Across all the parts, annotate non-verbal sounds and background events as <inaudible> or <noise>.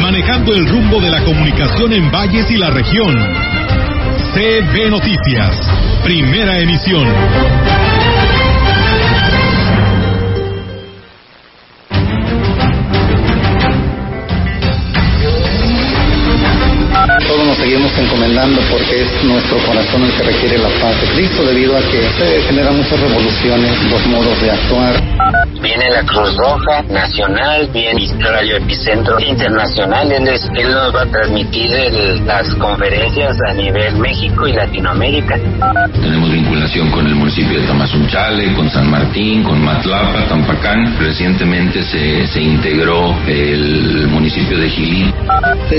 manejando el rumbo de la comunicación en valles y la región. CB Noticias, primera emisión. Todos nos seguimos encomendando porque es nuestro corazón el que requiere la paz de Cristo debido a que se generan muchas revoluciones, los modos de actuar. Viene la Cruz Roja Nacional, viene Radio Epicentro Internacional. Él, es- él nos va a transmitir el- las conferencias a nivel México y Latinoamérica. Tenemos vinculación con el municipio de Tamazunchale, con San Martín, con Matlapa, Tampacán. Recientemente se, se integró el municipio de Gilín.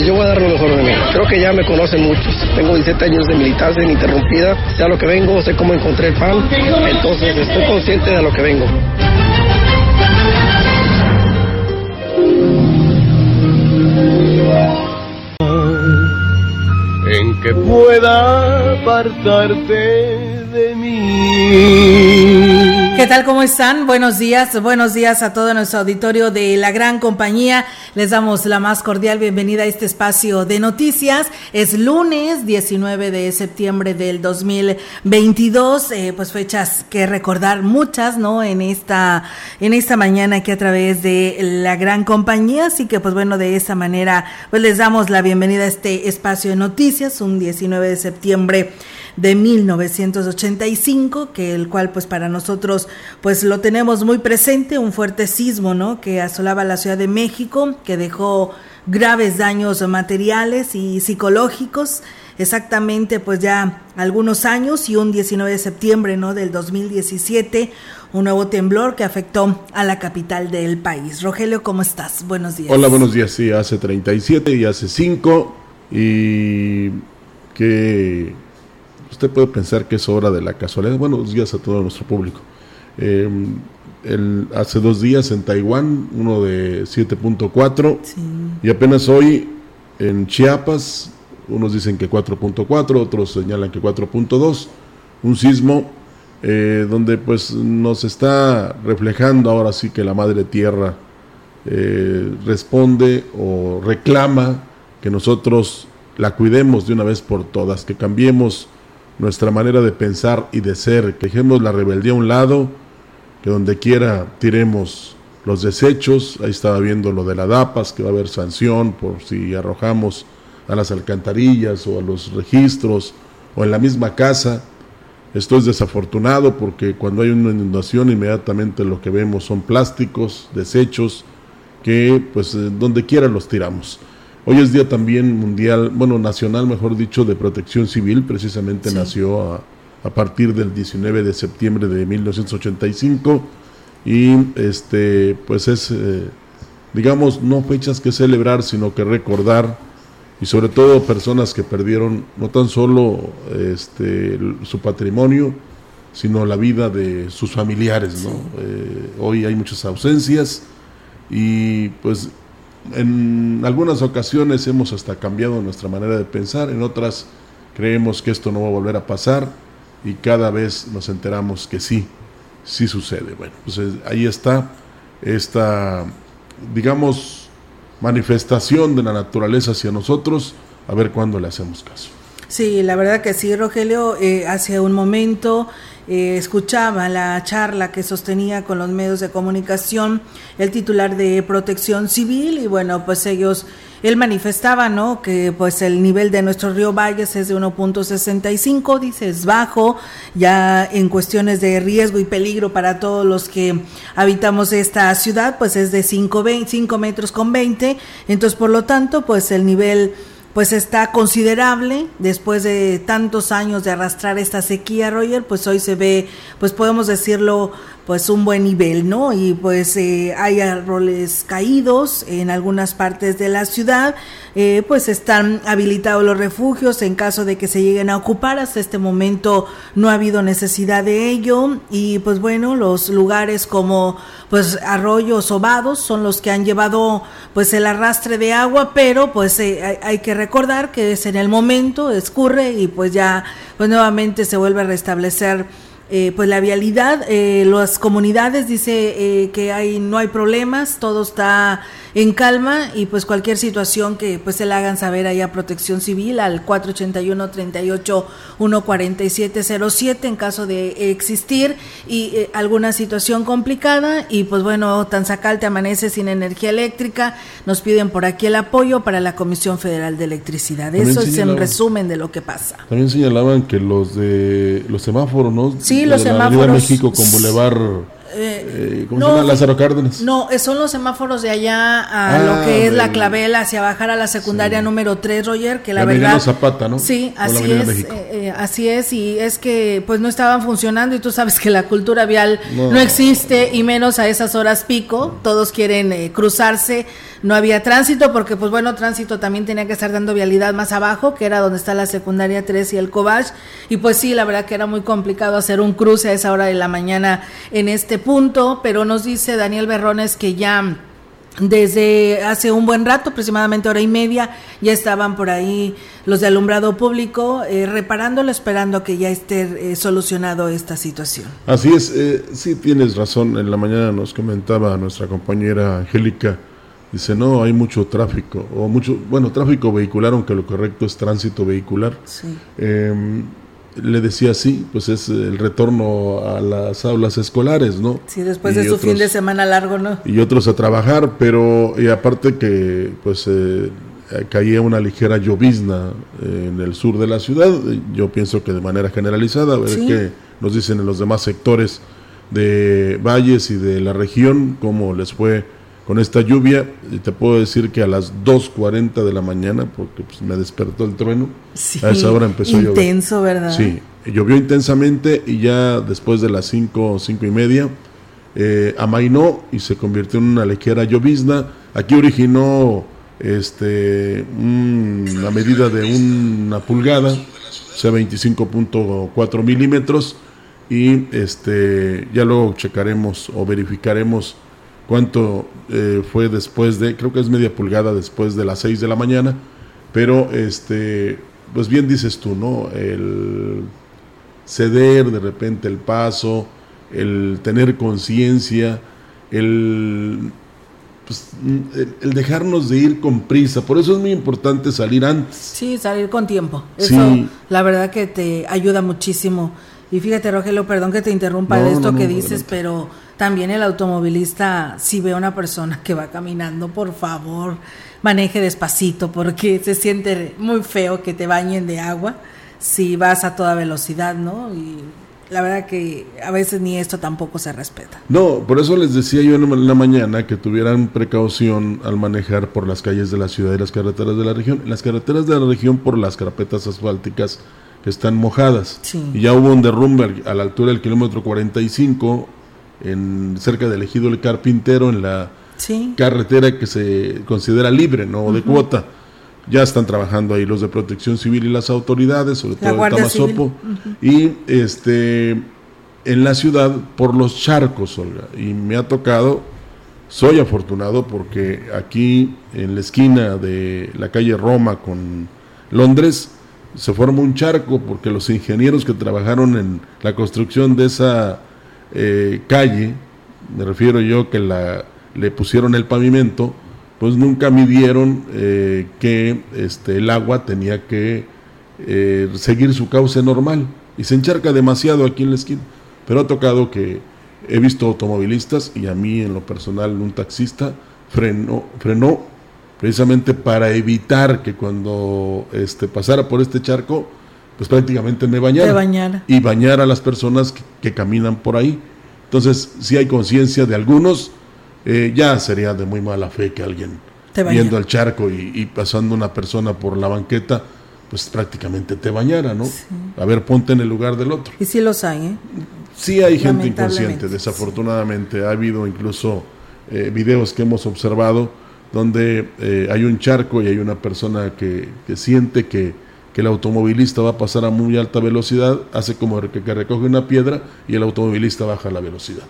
Yo voy a dar lo mejor de mí. Creo que ya me conocen muchos. Tengo 17 años de militancia ininterrumpida. Sé a lo que vengo, sé cómo encontré el pan. Entonces estoy consciente de a lo que vengo. En que pueda apartarte de mí. ¿Qué tal? ¿Cómo están? Buenos días, buenos días a todo nuestro auditorio de la gran compañía. Les damos la más cordial bienvenida a este espacio de noticias. Es lunes 19 de septiembre del 2022, eh, pues fechas que recordar muchas, ¿no? En esta, en esta mañana aquí a través de la gran compañía. Así que, pues bueno, de esa manera, pues les damos la bienvenida a este espacio de noticias, un 19 de septiembre de 1985, que el cual pues para nosotros pues lo tenemos muy presente, un fuerte sismo, ¿no? que asolaba la Ciudad de México, que dejó graves daños materiales y psicológicos, exactamente pues ya algunos años y un 19 de septiembre, ¿no? del 2017, un nuevo temblor que afectó a la capital del país. Rogelio, ¿cómo estás? Buenos días. Hola, buenos días. Sí, hace 37 y hace 5 y que usted puede pensar que es hora de la casualidad. Buenos días a todo nuestro público. Eh, el- hace dos días en Taiwán, uno de 7.4 y apenas hoy en Chiapas, unos dicen que 4.4, otros señalan que 4.2, un sismo eh, donde pues nos está reflejando ahora sí que la madre tierra eh, responde o reclama que nosotros la cuidemos de una vez por todas, que cambiemos nuestra manera de pensar y de ser, que dejemos la rebeldía a un lado, que donde quiera tiremos los desechos, ahí estaba viendo lo de la DAPAS, que va a haber sanción por si arrojamos a las alcantarillas o a los registros o en la misma casa. Esto es desafortunado porque cuando hay una inundación inmediatamente lo que vemos son plásticos, desechos, que pues eh, donde quiera los tiramos. Hoy es día también mundial, bueno, nacional, mejor dicho, de protección civil, precisamente nació a, a partir del 19 de septiembre de 1985 y este pues es eh, digamos no fechas que celebrar, sino que recordar. Y sobre todo personas que perdieron no tan solo este su patrimonio, sino la vida de sus familiares, ¿no? Eh, hoy hay muchas ausencias y pues en algunas ocasiones hemos hasta cambiado nuestra manera de pensar, en otras creemos que esto no va a volver a pasar y cada vez nos enteramos que sí, sí sucede. Bueno, pues eh, ahí está esta, digamos, manifestación de la naturaleza hacia nosotros, a ver cuándo le hacemos caso. Sí, la verdad que sí, Rogelio. Eh, hace un momento eh, escuchaba la charla que sostenía con los medios de comunicación el titular de Protección Civil y bueno, pues ellos, él manifestaba, ¿no? Que pues el nivel de nuestro río Valles es de 1.65, dice, es bajo, ya en cuestiones de riesgo y peligro para todos los que habitamos esta ciudad, pues es de 5, 5 metros con 20, entonces por lo tanto, pues el nivel pues está considerable después de tantos años de arrastrar esta sequía, Roger, pues hoy se ve, pues podemos decirlo, pues un buen nivel, ¿no? Y pues eh, hay árboles caídos en algunas partes de la ciudad, eh, pues están habilitados los refugios en caso de que se lleguen a ocupar. Hasta este momento no ha habido necesidad de ello y pues bueno, los lugares como pues arroyos o vados son los que han llevado pues el arrastre de agua, pero pues eh, hay, hay, que recordar que es en el momento, escurre y pues ya pues nuevamente se vuelve a restablecer eh, pues la vialidad, eh, las comunidades dice eh, que hay no hay problemas, todo está en calma y pues cualquier situación que pues se le hagan saber ahí a Protección Civil al 481 38 14707 en caso de existir y alguna situación complicada y pues bueno, Tanzacal te amanece sin energía eléctrica, nos piden por aquí el apoyo para la Comisión Federal de Electricidad. Eso es en resumen de lo que pasa. También señalaban que los de los semáforos, ¿no? Sí, los semáforos. México con Boulevard. Eh, ¿Cómo no, se llama? Lázaro Cárdenas. No, son los semáforos de allá a lo Ah, que es la clavela hacia bajar a la secundaria número 3, Roger, que la Emiliano verdad. Zapata, ¿no? Sí, O la así es, eh, eh, así es, y es que pues no estaban funcionando y tú sabes que la cultura vial no, No. existe y menos a esas horas pico, todos quieren eh, cruzarse, no había tránsito porque pues bueno, tránsito también tenía que estar dando vialidad más abajo, que era donde está la secundaria 3 y el Cobach, y pues sí, la verdad que era muy complicado hacer un cruce a esa hora de la mañana en este punto, pero nos dice Daniel Berrones que ya desde hace un buen rato, aproximadamente hora y media, ya estaban por ahí los de alumbrado público eh, reparándolo, esperando que ya esté eh, solucionado esta situación. Así es, eh, sí tienes razón. En la mañana nos comentaba nuestra compañera Angélica, dice, no, hay mucho tráfico, o mucho, bueno, tráfico vehicular, aunque lo correcto es tránsito vehicular. Sí. Le decía sí, pues es el retorno a las aulas escolares, ¿no? Sí, después Y de su otros- fin de semana largo, ¿no? y otros a trabajar, pero y aparte que pues eh, caía una ligera llovizna en el sur de la ciudad, yo pienso que de manera generalizada, a ver Sí. qué nos dicen en los demás sectores de valles y de la región, cómo les fue con esta lluvia, y te puedo decir que a las 2.40 de la mañana, porque pues, me despertó el trueno, Sí, a esa hora empezó a llover. Intenso, ¿verdad? Sí, llovió intensamente y ya después de las 5, cinco y media, eh, amainó y se convirtió en una ligera llovizna. Aquí originó este, un- medida de una pulgada, o sea, 25.4 milímetros. Y este, ya luego checaremos o verificaremos cuánto eh, fue después de, creo que es media pulgada después de las 6 de la mañana. Pero, este, pues bien dices tú, ¿no? El ceder de repente el paso, el tener conciencia, el, pues, el, dejarnos de ir con prisa. Por eso es muy importante salir antes. Sí, salir con tiempo. Sí. Eso, la verdad que te ayuda muchísimo. Y fíjate, Rogelio, perdón que te interrumpa No, de esto no, que dices, adelante. pero también el automovilista, si ve a una persona que va caminando, por favor, maneje despacito, porque se siente muy feo que te bañen de agua si vas a toda velocidad, ¿no? Y la verdad que a veces ni esto tampoco se respeta. No, por eso les decía yo en la mañana que tuvieran precaución al manejar por las calles de la ciudad y las carreteras de la región. Las carreteras de la región por las carpetas asfálticas que están mojadas. Sí. Y ya hubo un derrumbe a la altura del kilómetro 45 en cerca del ejido El Carpintero en la Sí. carretera que se considera libre, no de cuota. Ya están trabajando ahí los de Protección Civil y las autoridades, sobre La todo Guardia Tamazopo. Y este en la ciudad por los charcos, Olga. Y me ha tocado, soy afortunado porque aquí en la esquina de la calle Roma con Londres se forma un charco porque los ingenieros que trabajaron en la construcción de esa eh, calle, me refiero yo que la, le pusieron el pavimento, pues nunca midieron eh, que este, el agua tenía que eh, seguir su cauce normal y se encharca demasiado aquí en la esquina. Pero ha tocado que he visto automovilistas y a mí en lo personal un taxista frenó, frenó precisamente para evitar que cuando este, pasara por este charco, pues prácticamente me bañara. Te bañara. Y bañar a las personas que, que caminan por ahí. Entonces, si hay conciencia de algunos, eh, ya sería de muy mala fe que alguien viendo el charco y, pasando una persona por la banqueta, pues prácticamente te bañara, ¿no? A ver, ponte en el lugar del otro. Y sí los hay, ¿eh? Sí hay gente inconsciente, desafortunadamente. Ha habido incluso eh, videos que hemos observado donde eh, hay un charco y hay una persona que, que siente que, que, el automovilista va a pasar a muy alta velocidad, hace como que, que recoge una piedra y el automovilista baja la velocidad.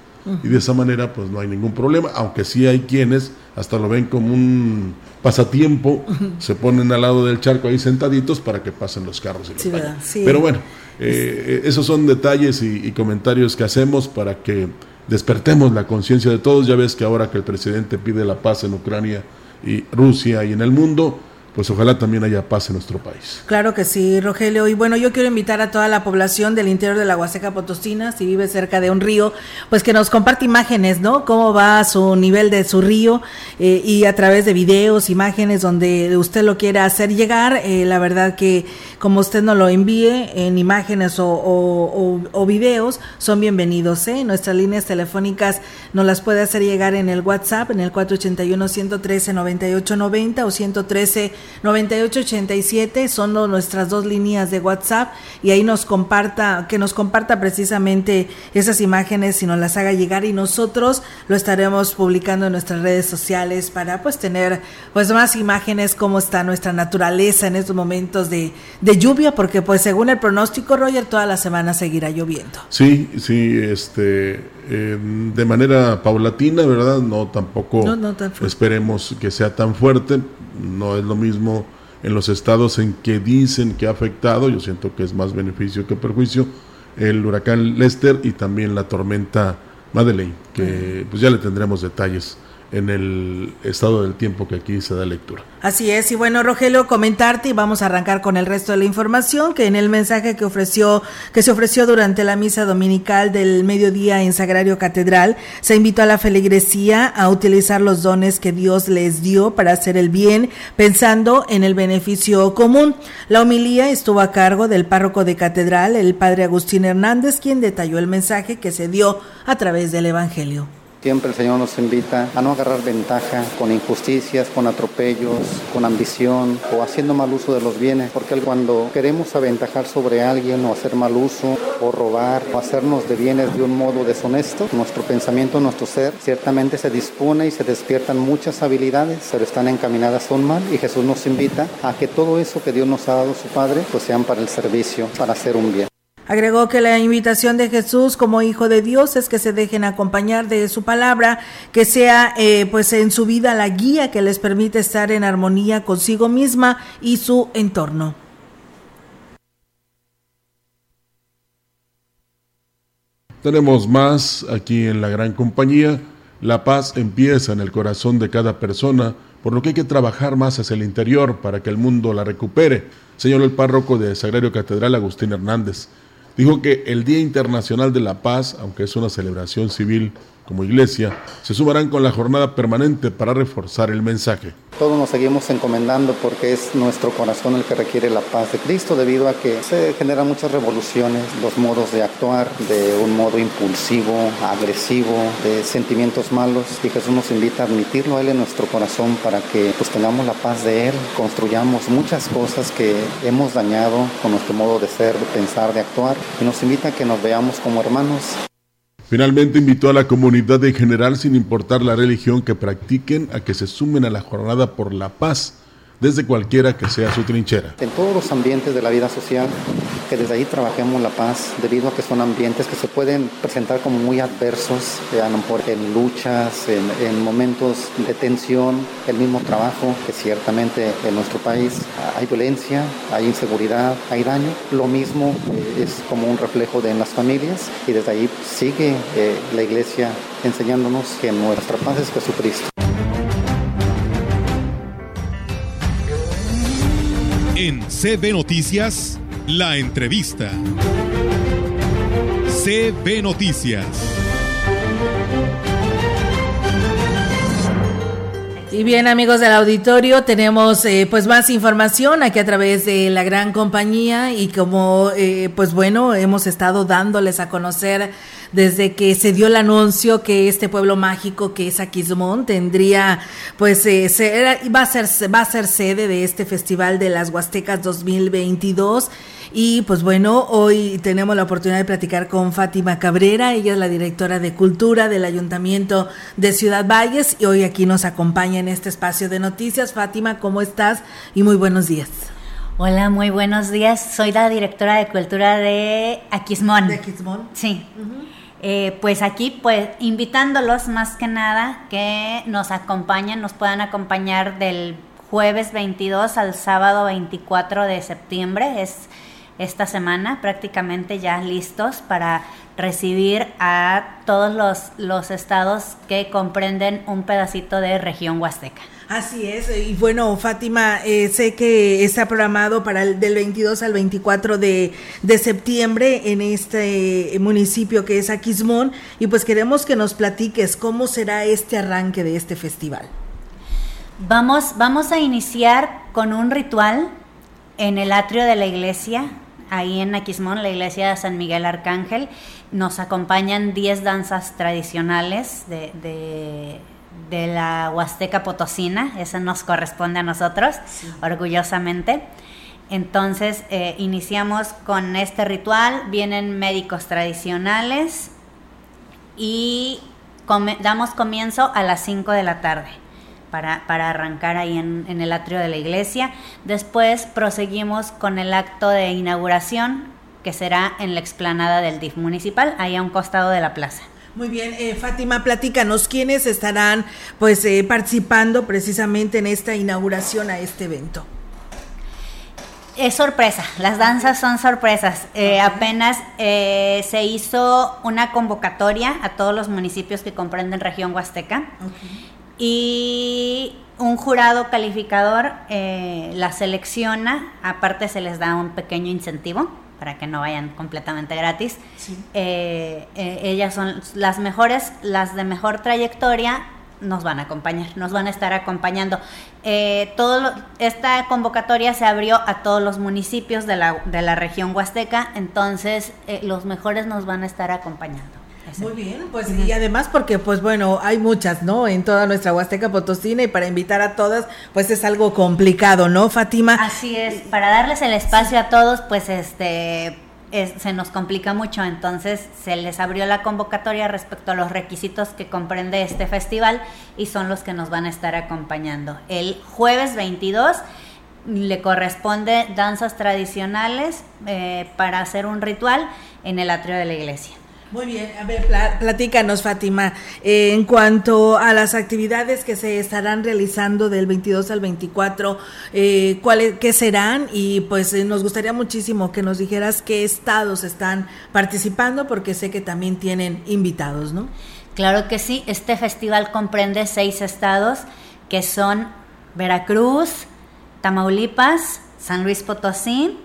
Y de esa manera pues no hay ningún problema, aunque sí hay quienes hasta lo ven como un pasatiempo, se ponen al lado del charco ahí sentaditos para que pasen los carros. Y los Pero bueno, eh, esos son detalles y, comentarios que hacemos para que despertemos la conciencia de todos. Ya ves que ahora que el presidente pide la paz en Ucrania y Rusia y en el mundo, pues ojalá también haya paz en nuestro país. Claro que sí, Rogelio. Y bueno, yo quiero invitar a toda la población del interior de la Huasteca Potosina, si vive cerca de un río, pues que nos comparte imágenes, ¿no? Cómo va su nivel de su río eh, y a través de videos, imágenes donde usted lo quiera hacer llegar. Eh, la verdad que como usted nos lo envíe en imágenes o, videos, son bienvenidos. ¿eh? Nuestras líneas telefónicas nos las puede hacer llegar en el WhatsApp, en el 481-113-9890 o 113 9887 son nuestras dos líneas de WhatsApp y ahí nos comparta, que nos comparta precisamente esas imágenes y nos las haga llegar y nosotros lo estaremos publicando en nuestras redes sociales para pues tener pues más imágenes cómo está nuestra naturaleza en estos momentos de, de lluvia porque pues según el pronóstico Roger toda la semana seguirá lloviendo. Sí, sí, este de manera paulatina, ¿verdad? No tampoco esperemos que sea tan fuerte, no es lo mismo en los estados en que dicen que ha afectado, yo siento que es más beneficio que perjuicio, el huracán Lester y también la tormenta Madeleine, que pues ya le tendremos detalles en el estado del tiempo que aquí se da lectura. Así es, y bueno, Rogelio, comentarte y vamos a arrancar con el resto de la información que en el mensaje que ofreció que se ofreció durante la misa dominical del mediodía en Sagrario Catedral, se invitó a la feligresía a utilizar los dones que Dios les dio para hacer el bien, pensando en el beneficio común. La homilía estuvo a cargo del párroco de Catedral, el padre Agustín Hernández, quien detalló el mensaje que se dio a través del evangelio. Siempre el Señor nos invita a no agarrar ventaja con injusticias, con atropellos, con ambición o haciendo mal uso de los bienes, porque cuando queremos aventajar sobre alguien o hacer mal uso o robar o hacernos de bienes de un modo deshonesto, nuestro pensamiento, nuestro ser ciertamente se dispone y se despiertan muchas habilidades, pero están encaminadas a un mal y Jesús nos invita a que todo eso que Dios nos ha dado su Padre, pues sean para el servicio, para hacer un bien. Agregó que la invitación de Jesús como Hijo de Dios es que se dejen acompañar de su palabra, que sea eh, pues en su vida la guía que les permite estar en armonía consigo misma y su entorno. Tenemos más aquí en la gran compañía. La paz empieza en el corazón de cada persona, por lo que hay que trabajar más hacia el interior para que el mundo la recupere, señor el párroco de Sagrario Catedral Agustín Hernández. Dijo que el Día Internacional de la Paz, aunque es una celebración civil como iglesia, se sumarán con la jornada permanente para reforzar el mensaje. Todos nos seguimos encomendando porque es nuestro corazón el que requiere la paz de Cristo debido a que se generan muchas revoluciones, los modos de actuar de un modo impulsivo, agresivo, de sentimientos malos y Jesús nos invita a admitirlo a Él en nuestro corazón para que pues tengamos la paz de Él, construyamos muchas cosas que hemos dañado con nuestro modo de ser, de pensar, de actuar y nos invita a que nos veamos como hermanos. Finalmente invitó a la comunidad en general, sin importar la religión que practiquen, a que se sumen a la jornada por la paz desde cualquiera que sea su trinchera. En todos los ambientes de la vida social, que desde ahí trabajemos la paz, debido a que son ambientes que se pueden presentar como muy adversos, en luchas, en, momentos de tensión, el mismo trabajo, que ciertamente en nuestro país hay violencia, hay inseguridad, hay daño. Lo mismo eh, es como un reflejo de en las familias y desde ahí sigue eh, la iglesia enseñándonos que nuestra paz es Jesucristo. En CB Noticias, la entrevista. CB Noticias. Y bien amigos del auditorio, tenemos eh, pues más información aquí a través de la gran compañía y como eh, pues bueno, hemos estado dándoles a conocer desde que se dio el anuncio que este pueblo mágico que es Aquismón tendría pues eh, va a ser va a ser sede de este Festival de las Huastecas 2022 y pues bueno, hoy tenemos la oportunidad de platicar con Fátima Cabrera, ella es la directora de Cultura del Ayuntamiento de Ciudad Valles y hoy aquí nos acompaña en este espacio de noticias. Fátima, ¿cómo estás? Y muy buenos días. Hola, muy buenos días. Soy la directora de Cultura de Aquismón. ¿De Aquismón? Sí. Eh, pues aquí, pues invitándolos más que nada que nos acompañen, nos puedan acompañar del jueves 22 al sábado 24 de septiembre. Es esta semana, prácticamente ya listos para recibir a todos los, los estados que comprenden un pedacito de región huasteca. Así es, y bueno, Fátima, eh, sé que está programado para el del 22 al 24 de, de, septiembre en este municipio que es Aquismón, y pues queremos que nos platiques cómo será este arranque de este festival. Vamos, vamos a iniciar con un ritual en el atrio de la iglesia ahí en Aquismón, la iglesia de San Miguel Arcángel. Nos acompañan 10 danzas tradicionales de, de, la Huasteca Potosina, esa nos corresponde a nosotros, orgullosamente. Entonces, eh, iniciamos con este ritual, vienen médicos tradicionales y damos comienzo a las 5 de la tarde para, para arrancar ahí en, en, el atrio de la iglesia. Después proseguimos con el acto de inauguración que será en la explanada del DIF municipal, ahí a un costado de la plaza. Muy bien, eh, Fátima, platícanos quiénes estarán pues eh, participando precisamente en esta inauguración a este evento. Es sorpresa, las danzas son sorpresas. Eh, apenas eh, se hizo una convocatoria a todos los municipios que comprenden región Huasteca y un jurado calificador eh, la selecciona, aparte se les da un pequeño incentivo para que no vayan completamente gratis. Eh, eh, ellas son las mejores, las de mejor trayectoria nos van a acompañar, nos van a estar acompañando. todo esta convocatoria se abrió a todos los municipios de la, de la región huasteca, entonces los mejores nos van a estar acompañando. Muy bien, pues y además porque pues bueno, hay muchas, ¿no? En toda nuestra Huasteca Potosina y para invitar a todas pues es algo complicado, ¿no, Fátima? Así es, para darles el espacio a todos pues este se nos complica mucho, entonces se les abrió la convocatoria respecto a los requisitos que comprende este festival y son los que nos van a estar acompañando. El jueves 22 le corresponde danzas tradicionales eh, para hacer un ritual en el atrio de la iglesia. Muy bien, a ver, platícanos, Fátima, eh, en cuanto a las actividades que se estarán realizando del 22 al 24, eh, ¿cuáles, qué serán? Y pues eh, nos gustaría muchísimo que nos dijeras qué estados están participando, porque sé que también tienen invitados, ¿no? Claro que sí, este festival comprende seis estados, que son Veracruz, Tamaulipas, San Luis Potosí,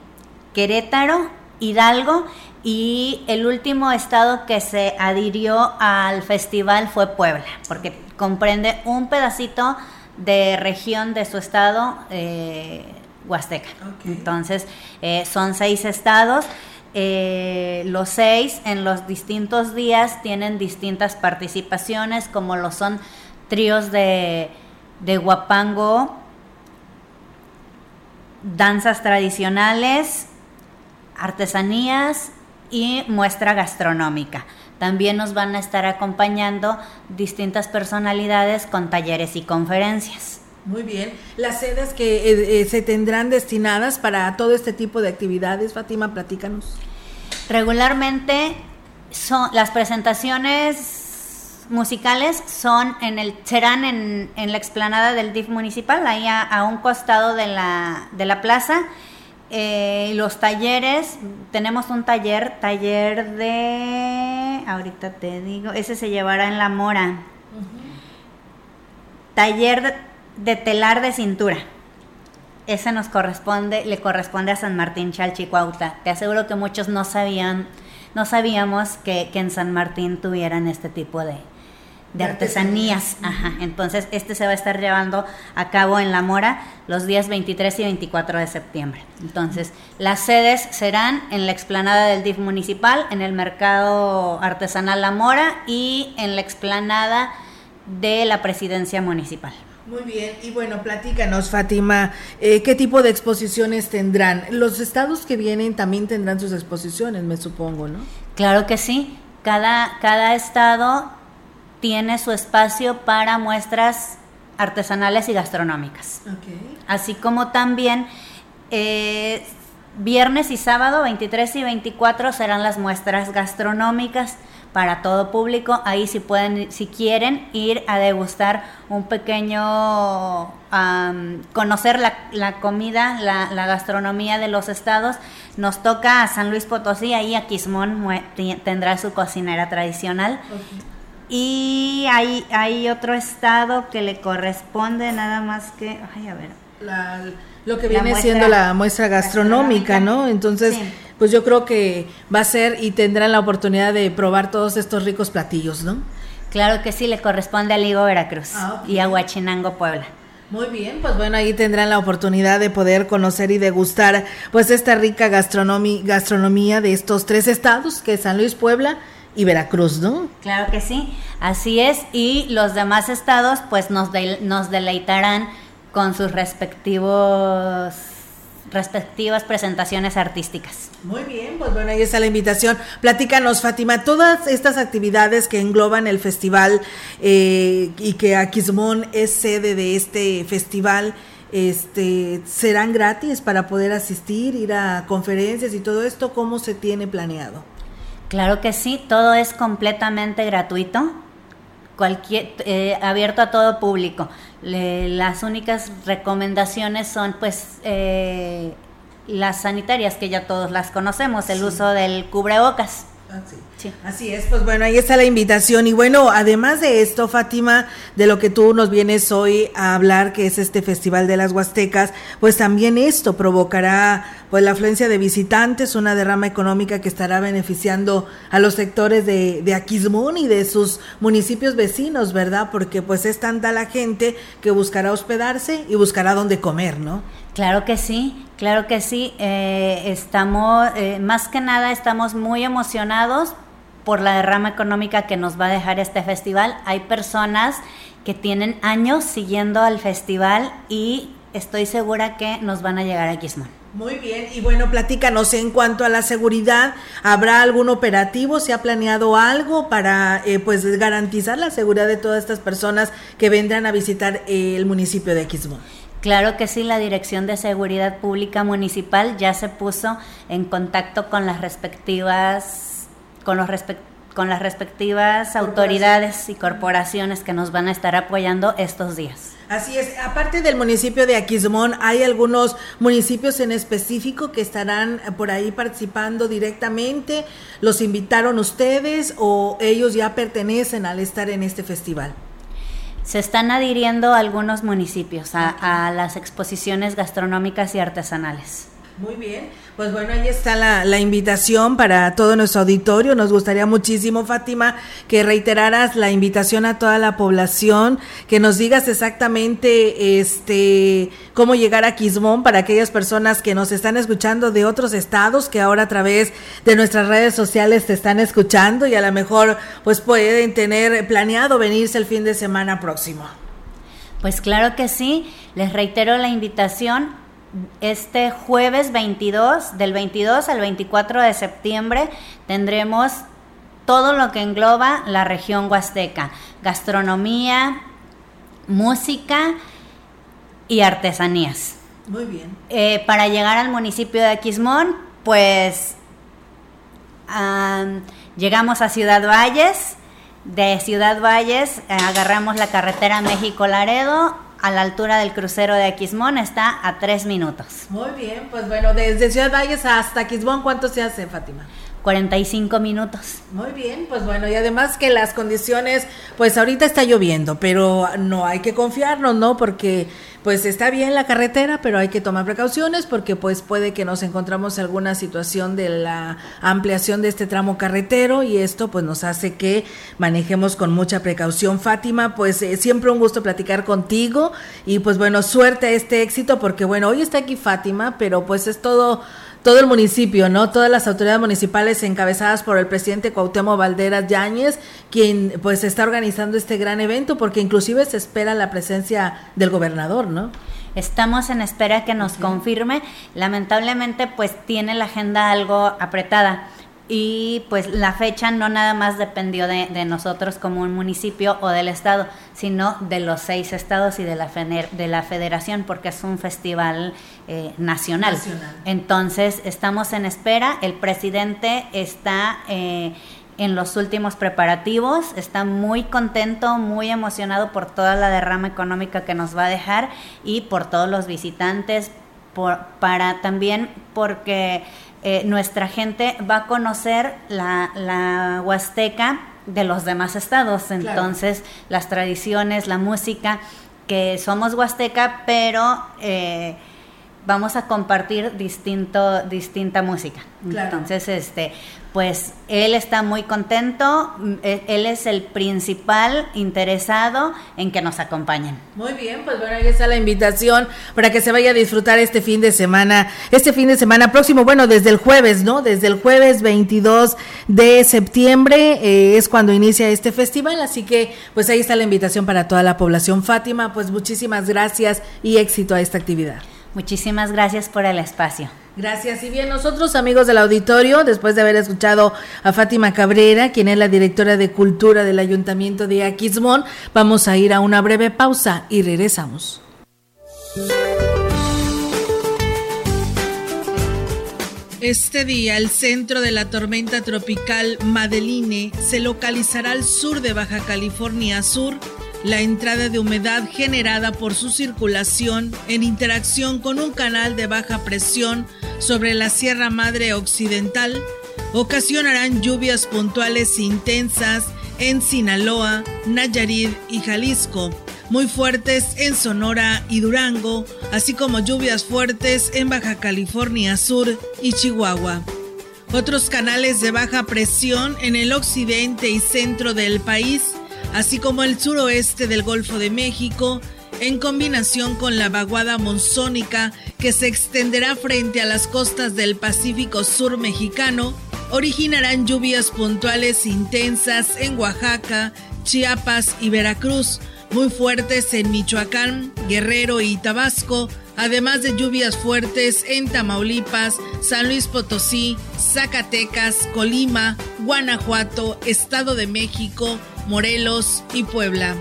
Querétaro, Hidalgo y el último estado que se adhirió al festival fue Puebla, porque comprende un pedacito de región de su estado, eh, Huasteca. Entonces, eh, son seis estados. Eh, los seis en los distintos días tienen distintas participaciones, como lo son tríos de, de guapango, danzas tradicionales, artesanías, y muestra gastronómica. También nos van a estar acompañando distintas personalidades con talleres y conferencias. Muy bien. Las sedes que eh, eh, se tendrán destinadas para todo este tipo de actividades, Fátima, platícanos. Regularmente son las presentaciones musicales son en el serán en, la explanada del DIF municipal, ahí a, un costado de la, de la plaza eh, los talleres, tenemos un taller, taller de, ahorita te digo, ese se llevará en la mora. Taller de, telar de cintura. Ese nos corresponde, le corresponde a San Martín Chalchicuautla. Te aseguro que muchos no sabían, no sabíamos que, en San Martín tuvieran este tipo de, de artesanías. Ajá. Entonces, este se va a estar llevando a cabo en La Mora los días 23 y 24 de septiembre. Entonces, las sedes serán en la explanada del DIF municipal, en el mercado artesanal La Mora y en la explanada de la presidencia municipal. Muy bien, y bueno, platícanos, Fátima, eh, ¿qué tipo de exposiciones tendrán? Los estados que vienen también tendrán sus exposiciones, me supongo, ¿no? Claro que sí. Cada, cada estado tiene su espacio para muestras artesanales y gastronómicas. Así como también eh, viernes y sábado 23 y 24 serán las muestras gastronómicas para todo público. Ahí si pueden, si quieren ir a degustar un pequeño, conocer la, comida, la, gastronomía de los estados. Nos toca a San Luis Potosí, ahí a Quismón tendrá su cocinera tradicional. Y hay, hay otro estado que le corresponde nada más que, ay, a ver. lo que viene siendo la muestra gastronómica, ¿no? Entonces, pues yo creo que va a ser y tendrán la oportunidad de probar todos estos ricos platillos, ¿no? Claro que sí, le corresponde a Ligo Veracruz ah, y a Huachinango Puebla. Muy bien, pues bueno, ahí tendrán la oportunidad de poder conocer y degustar pues esta rica gastronomía, gastronomía de estos tres estados, que es San Luis, Puebla y Veracruz, ¿no? Claro que sí, así es, y los demás estados pues nos, nos deleitarán con sus respectivos respectivas presentaciones artísticas. Muy bien, pues bueno, ahí está la invitación. Platícanos, Fátima, todas estas actividades que engloban el festival eh, y que Aquismón es sede de este festival, este, ¿serán gratis para poder asistir, ir a conferencias y todo esto? ¿Cómo se tiene planeado? Claro que sí, todo es completamente gratuito cualquier eh, abierto a todo público. las únicas recomendaciones son pues eh, las sanitarias que ya todos las conocemos, el uso del cubrebocas. Ah, Así es, pues bueno, ahí está la invitación. Y bueno, además de esto, Fátima, de lo que tú nos vienes hoy a hablar, que es este Festival de las Huastecas, pues también esto provocará pues la afluencia de visitantes, una derrama económica que estará beneficiando a los sectores de, de Aquismón y de sus municipios vecinos, ¿verdad? Porque pues es tanta la gente que buscará hospedarse y buscará dónde comer, ¿no? Claro que sí, claro que sí. Eh, estamos, eh, más que nada, estamos muy emocionados por la derrama económica que nos va a dejar este festival. Hay personas que tienen años siguiendo al festival y estoy segura que nos van a llegar a Quismón. Muy bien, y bueno, platícanos en cuanto a la seguridad, ¿habrá algún operativo? ¿Se ha planeado algo para eh, pues garantizar la seguridad de todas estas personas que vendrán a visitar el municipio de Quismón? Claro que sí, la Dirección de Seguridad Pública Municipal ya se puso en contacto con las respectivas con, los con las respectivas autoridades y corporaciones que nos van a estar apoyando estos días. Así es, aparte del municipio de Aquismón, ¿hay algunos municipios en específico que estarán por ahí participando directamente? ¿Los invitaron ustedes o ellos ya pertenecen al estar en este festival? Se están adhiriendo algunos municipios a las exposiciones gastronómicas y artesanales. Muy bien, pues bueno, ahí está la, invitación para todo nuestro auditorio. Nos gustaría muchísimo, Fátima, que reiteraras la invitación a toda la población, que nos digas exactamente este cómo llegar a Quismón para aquellas personas que nos están escuchando de otros estados, que ahora a través de nuestras redes sociales te están escuchando y a lo mejor pues pueden tener planeado venirse el fin de semana próximo. Pues claro que sí, les reitero la invitación este jueves 22, del 22 al 24 de septiembre, tendremos todo lo que engloba la región huasteca, gastronomía, música y artesanías. Muy bien. Eh, para llegar al municipio de Aquismón, pues llegamos a Ciudad Valles, de Ciudad Valles eh, agarramos la carretera México-Laredo, a la altura del crucero de Aquismón, está a tres minutos. Muy bien, pues bueno, desde Ciudad Valles hasta Aquismón, ¿cuánto se hace, Fátima? 45 minutos. Muy bien, pues bueno, y además que las condiciones, pues ahorita está lloviendo, pero no hay que confiarnos, ¿no? Porque pues está bien la carretera, pero hay que tomar precauciones porque pues puede que nos encontramos alguna situación de la ampliación de este tramo carretero y esto pues nos hace que manejemos con mucha precaución. Fátima, pues eh, siempre un gusto platicar contigo y pues bueno, suerte a este éxito porque bueno, hoy está aquí Fátima, pero pues es todo todo el municipio, ¿no? Todas las autoridades municipales encabezadas por el presidente Cuauhtémoc Valderas Yáñez, quien pues está organizando este gran evento porque inclusive se espera la presencia del gobernador, ¿no? Estamos en espera que nos confirme. Lamentablemente pues tiene la agenda algo apretada y pues la fecha no nada más dependió de, nosotros como un municipio o del estado, sino de los seis estados y de la, de la federación, porque es un festival eh, nacional. Entonces estamos en espera, el presidente está eh, en los últimos preparativos, está muy contento, muy emocionado por toda la derrama económica que nos va a dejar y por todos los visitantes, por, para también porque eh, nuestra gente va a conocer la, la Huasteca de los demás estados. Entonces, las tradiciones, la música, que somos Huasteca, pero eh, vamos a compartir distinto, distinta música. Entonces, este, pues él está muy contento, mm, e, él es el principal interesado en que nos acompañen. Muy bien, pues bueno, ahí está la invitación para que se vaya a disfrutar este fin de semana, este fin de semana próximo, bueno, desde el jueves, ¿no? Desde el jueves 22 de septiembre eh, es cuando inicia este festival, así que pues ahí está la invitación para toda la población. Fátima, pues muchísimas gracias y éxito a esta actividad. Muchísimas gracias por el espacio. Gracias. Y bien, nosotros amigos del auditorio, después de haber escuchado a Fátima Cabrera, quien es la directora de Cultura del Ayuntamiento de Aquismón, vamos a ir a una breve pausa y regresamos. Este día, el centro de la tormenta tropical Madeline se localizará al sur de Baja California Sur la entrada de humedad generada por su circulación en interacción con un canal de baja presión sobre la Sierra Madre Occidental ocasionarán lluvias puntuales intensas en Sinaloa, Nayarit y Jalisco, muy fuertes en Sonora y Durango, así como lluvias fuertes en Baja California Sur y Chihuahua. Otros canales de baja presión en el occidente y centro del país así como el suroeste del Golfo de México, en combinación con la vaguada monzónica que se extenderá frente a las costas del Pacífico Sur mexicano, originarán lluvias puntuales intensas en Oaxaca, Chiapas y Veracruz, muy fuertes en Michoacán, Guerrero y Tabasco, además de lluvias fuertes en Tamaulipas, San Luis Potosí, Zacatecas, Colima, Guanajuato, Estado de México, Morelos y Puebla.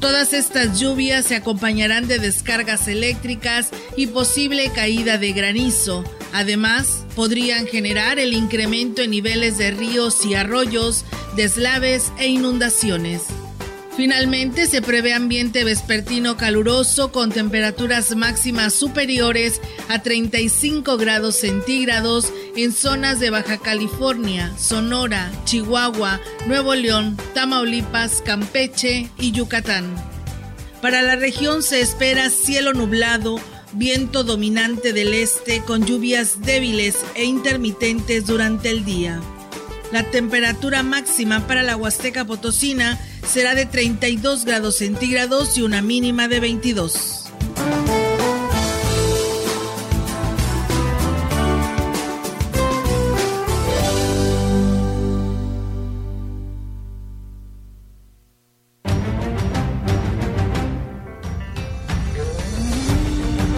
Todas estas lluvias se acompañarán de descargas eléctricas y posible caída de granizo. Además, podrían generar el incremento en niveles de ríos y arroyos, deslaves e inundaciones. Finalmente se prevé ambiente vespertino caluroso con temperaturas máximas superiores a 35 grados centígrados en zonas de Baja California, Sonora, Chihuahua, Nuevo León, Tamaulipas, Campeche y Yucatán. Para la región se espera cielo nublado, viento dominante del este con lluvias débiles e intermitentes durante el día. La temperatura máxima para la Huasteca Potosina será de 32 grados centígrados y una mínima de 22.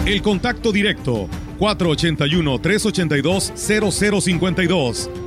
El contacto directo 481-382-0052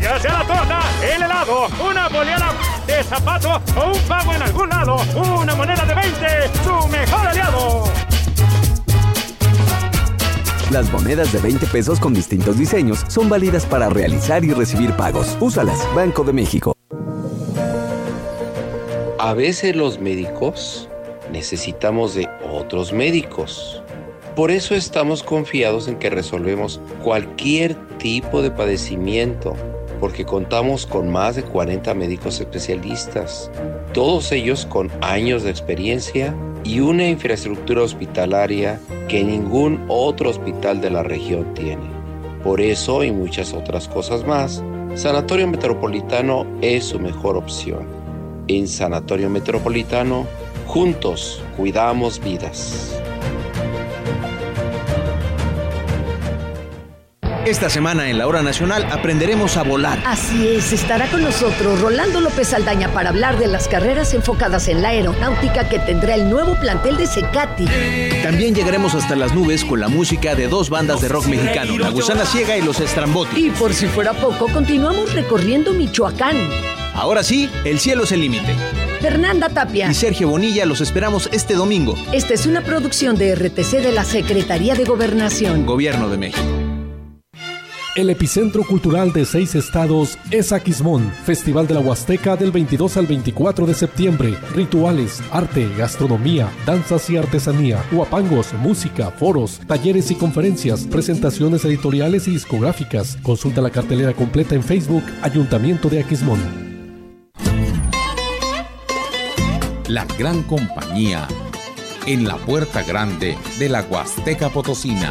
ya sea la torta, el helado, una boleada de zapato o un pago en algún lado, una moneda de 20, su mejor aliado. Las monedas de 20 pesos con distintos diseños son válidas para realizar y recibir pagos. Úsalas, Banco de México. A veces los médicos necesitamos de otros médicos. Por eso estamos confiados en que resolvemos cualquier tipo de padecimiento, porque contamos con más de 40 médicos especialistas, todos ellos con años de experiencia y una infraestructura hospitalaria que ningún otro hospital de la región tiene. Por eso y muchas otras cosas más, Sanatorio Metropolitano es su mejor opción. En Sanatorio Metropolitano, juntos cuidamos vidas. Esta semana en la Hora Nacional aprenderemos a volar. Así es, estará con nosotros Rolando López Aldaña para hablar de las carreras enfocadas en la aeronáutica que tendrá el nuevo plantel de Secati. También llegaremos hasta las nubes con la música de dos bandas de rock mexicano, La Gusana Ciega y Los Estrambotti. Y por si fuera poco, continuamos recorriendo Michoacán. Ahora sí, el cielo es el límite. Fernanda Tapia y Sergio Bonilla los esperamos este domingo. Esta es una producción de RTC de la Secretaría de Gobernación. Gobierno de México. El epicentro cultural de seis estados es Aquismón. Festival de la Huasteca del 22 al 24 de septiembre. Rituales, arte, gastronomía, danzas y artesanía, huapangos, música, foros, talleres y conferencias, presentaciones editoriales y discográficas. Consulta la cartelera completa en Facebook Ayuntamiento de Aquismón. La gran compañía en la puerta grande de la Huasteca Potosina.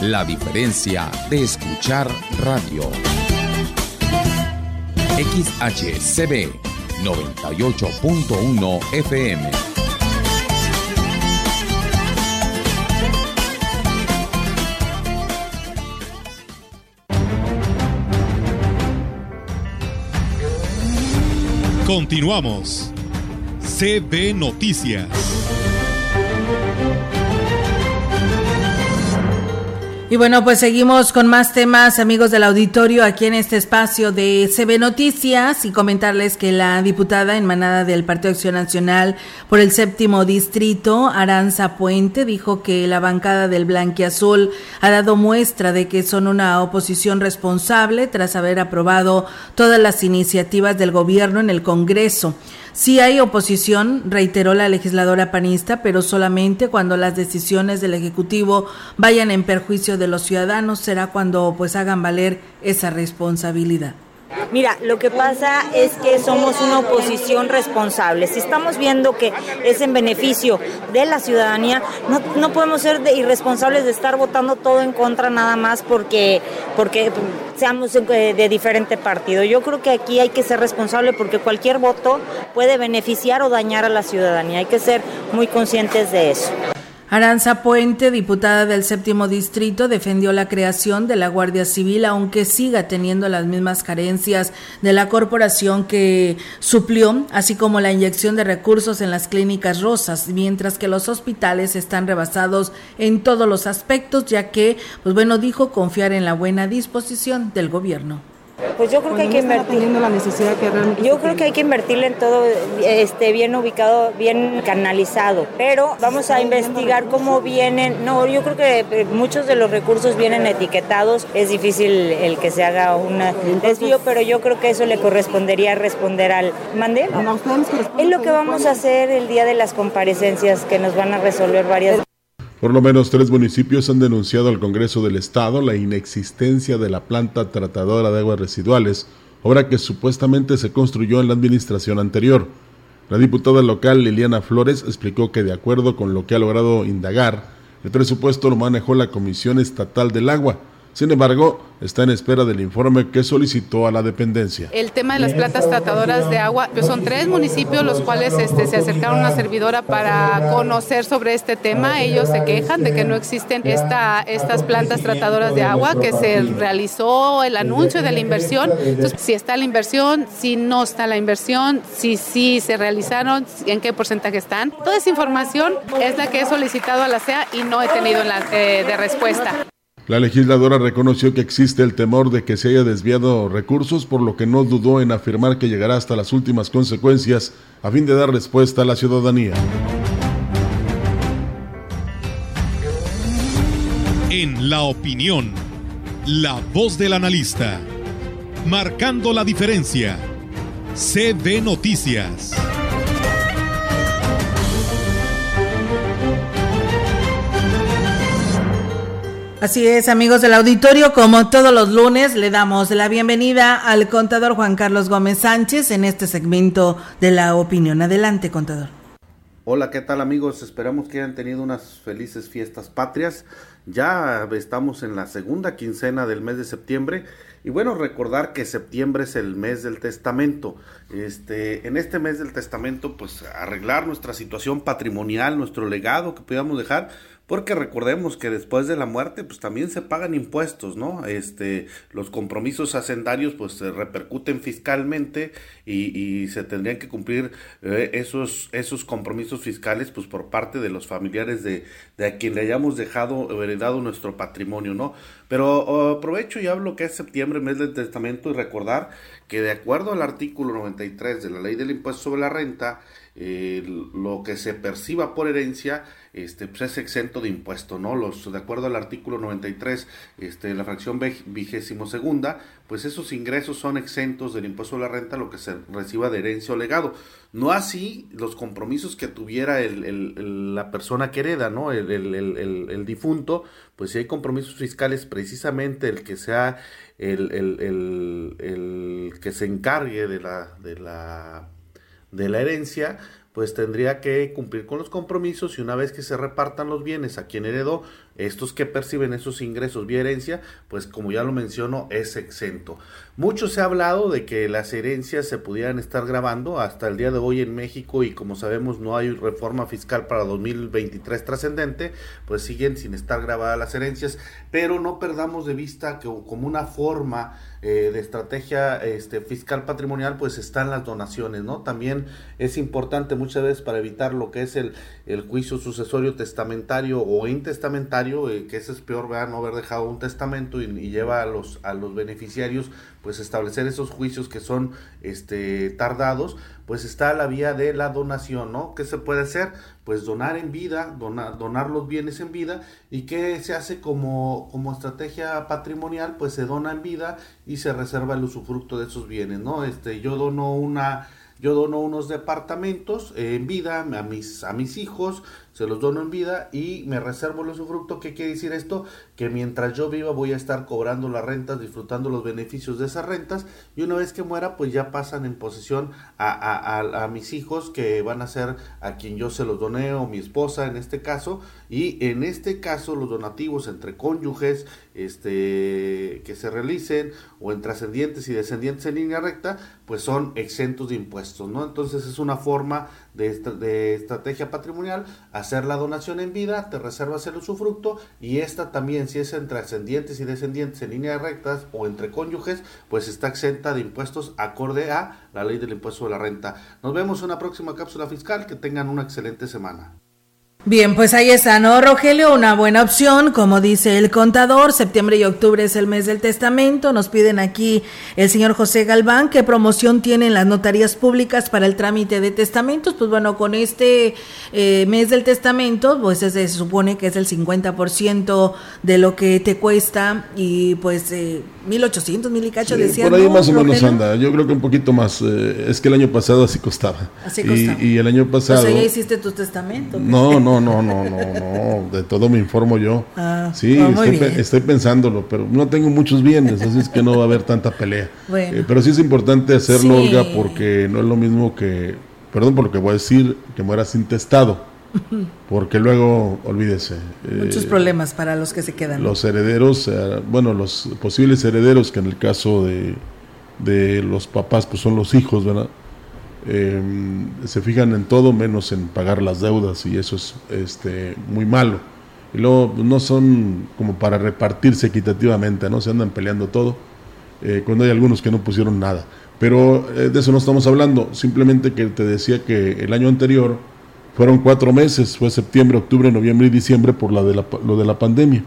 La diferencia de escuchar radio. XHCB 98.1 FM. Continuamos. CB Noticias. Y bueno, pues seguimos con más temas, amigos del auditorio, aquí en este espacio de CB Noticias y comentarles que la diputada emanada del Partido Acción Nacional por el séptimo distrito, Aranza Puente, dijo que la bancada del Blanquiazul ha dado muestra de que son una oposición responsable tras haber aprobado todas las iniciativas del gobierno en el Congreso. Sí hay oposición, reiteró la legisladora panista, pero solamente cuando las decisiones del Ejecutivo vayan en perjuicio de los ciudadanos será cuando pues hagan valer esa responsabilidad. Mira, lo que pasa es que somos una oposición responsable. Si estamos viendo que es en beneficio de la ciudadanía, no, no podemos ser de irresponsables de estar votando todo en contra nada más porque, porque seamos de diferente partido. Yo creo que aquí hay que ser responsable porque cualquier voto puede beneficiar o dañar a la ciudadanía. Hay que ser muy conscientes de eso. Aranza Puente, diputada del séptimo distrito, defendió la creación de la Guardia Civil, aunque siga teniendo las mismas carencias de la corporación que suplió, así como la inyección de recursos en las clínicas rosas, mientras que los hospitales están rebasados en todos los aspectos, ya que, pues bueno, dijo confiar en la buena disposición del gobierno. Pues yo creo que hay que invertir. la necesidad que realmente yo creo que hay que invertirle en todo este, bien ubicado, bien canalizado. Pero vamos a investigar cómo vienen. No, yo creo que eh, muchos de los recursos vienen etiquetados. Es difícil el que se haga una desvío, pero yo creo que eso le correspondería responder al. ¿Mande? Es lo que vamos a hacer el día de las comparecencias, que nos van a resolver varias. Por lo menos tres municipios han denunciado al Congreso del Estado la inexistencia de la planta tratadora de aguas residuales, obra que supuestamente se construyó en la administración anterior. La diputada local Liliana Flores explicó que de acuerdo con lo que ha logrado indagar, el presupuesto lo manejó la Comisión Estatal del Agua. Sin embargo, está en espera del informe que solicitó a la dependencia. El tema de las plantas tratadoras de agua, pues son tres municipios los cuales este, se acercaron a una servidora para conocer sobre este tema. Ellos se quejan de que no existen esta, estas plantas tratadoras de agua, que se realizó el anuncio de la inversión. Entonces, si está la inversión, si no está la inversión, si sí se realizaron, en qué porcentaje están. Toda esa información es la que he solicitado a la CEA y no he tenido la, eh, de respuesta. La legisladora reconoció que existe el temor de que se haya desviado recursos, por lo que no dudó en afirmar que llegará hasta las últimas consecuencias a fin de dar respuesta a la ciudadanía. En la opinión, la voz del analista, marcando la diferencia. CB Noticias. Así es, amigos del auditorio, como todos los lunes, le damos la bienvenida al contador Juan Carlos Gómez Sánchez en este segmento de la opinión. Adelante, contador. Hola, ¿qué tal amigos? Esperamos que hayan tenido unas felices fiestas patrias. Ya estamos en la segunda quincena del mes de septiembre y bueno, recordar que septiembre es el mes del testamento. Este, en este mes del testamento, pues arreglar nuestra situación patrimonial, nuestro legado que podamos dejar, porque recordemos que después de la muerte, pues también se pagan impuestos, ¿no? Este, los compromisos hacendarios, pues se repercuten fiscalmente y, se tendrían que cumplir eh, esos, esos compromisos fiscales, pues por parte de los familiares de, de a quien le hayamos dejado heredado nuestro patrimonio, ¿no? Pero oh, aprovecho y hablo que es septiembre, mes del testamento, y recordar que de acuerdo al artículo 93 de la ley del impuesto sobre la renta, eh, lo que se perciba por herencia este, pues es exento de impuesto, ¿no? Los, de acuerdo al artículo 93, este, la fracción vigésimo segunda, pues esos ingresos son exentos del impuesto a la renta, lo que se reciba de herencia o legado. No así los compromisos que tuviera el, la persona que hereda, ¿no? El, el, difunto, pues si hay compromisos fiscales, precisamente el que sea el, el, que se encargue de la, de la, de la herencia, pues tendría que cumplir con los compromisos y una vez que se repartan los bienes a quien heredó, estos que perciben esos ingresos vía herencia, pues como ya lo menciono, es exento. Mucho se ha hablado de que las herencias se pudieran estar grabando hasta el día de hoy en México y como sabemos no hay reforma fiscal para 2023 trascendente, pues siguen sin estar grabadas las herencias, pero no perdamos de vista que como una forma eh, de estrategia este, fiscal patrimonial, pues están las donaciones, ¿no? También es importante muchas veces para evitar lo que es el, juicio sucesorio testamentario o intestamentario, eh, que ese es peor, ¿verdad? No haber dejado un testamento y, y, lleva a los, a los beneficiarios, pues establecer esos juicios que son este, tardados, pues está la vía de la donación, ¿no? ¿Qué se puede hacer? Pues donar en vida, donar, donar los bienes en vida y qué se hace como, como estrategia patrimonial, pues se dona en vida y se reserva el usufructo de esos bienes, ¿no? Este, yo dono una yo dono unos departamentos en vida a mis, a mis hijos, se los dono en vida y me reservo el usufructo. ¿Qué quiere decir esto? Que mientras yo viva voy a estar cobrando las rentas, disfrutando los beneficios de esas rentas y una vez que muera pues ya pasan en posesión a, a, mis hijos que van a ser a quien yo se los doné o mi esposa en este caso y en este caso los donativos entre cónyuges este, que se realicen o entre ascendientes y descendientes en línea recta pues son exentos de impuestos, ¿no? Entonces es una forma de, estrategia patrimonial, hacer la donación en vida, te reservas el usufructo y esta también, si es entre ascendientes y descendientes en líneas rectas o entre cónyuges, pues está exenta de impuestos acorde a la ley del impuesto de la renta. Nos vemos en una próxima cápsula fiscal, que tengan una excelente semana. Bien, pues ahí está, ¿no, Rogelio? Una buena opción, como dice el contador, septiembre y octubre es el mes del testamento, nos piden aquí el señor José Galván, ¿qué promoción tienen las notarías públicas para el trámite de testamentos? Pues bueno, con este eh, mes del testamento, pues se supone que es el 50% de lo que te cuesta y pues eh, 1800, mil y cacho sí, Por ahí más o menos anda, yo creo que un poquito más, eh, es que el año pasado así costaba. Así costaba. Y, y el año pasado... O sea, ya hiciste tu testamento. No, no, no, no, no, no, de todo me informo yo. Ah, sí, oh, estoy, estoy, pensándolo, pero no tengo muchos bienes, así es que no va a haber tanta pelea. Bueno. Eh, pero sí es importante hacerlo, Sí. Olga, porque no es lo mismo que, perdón por lo que voy a decir, que mueras intestado. <laughs> porque luego, olvídese. Muchos eh, problemas para los que se quedan. Los herederos, eh, bueno, los posibles herederos, que en el caso de, de los papás, pues son los hijos, ¿verdad? Eh, se fijan en todo menos en pagar las deudas y eso es este, muy malo. Y luego pues, no son como para repartirse equitativamente, ¿no? Se andan peleando todo, eh, cuando hay algunos que no pusieron nada. Pero eh, de eso no estamos hablando, simplemente que te decía que el año anterior fueron cuatro meses, fue septiembre, octubre, noviembre y diciembre por la de la, lo de la pandemia.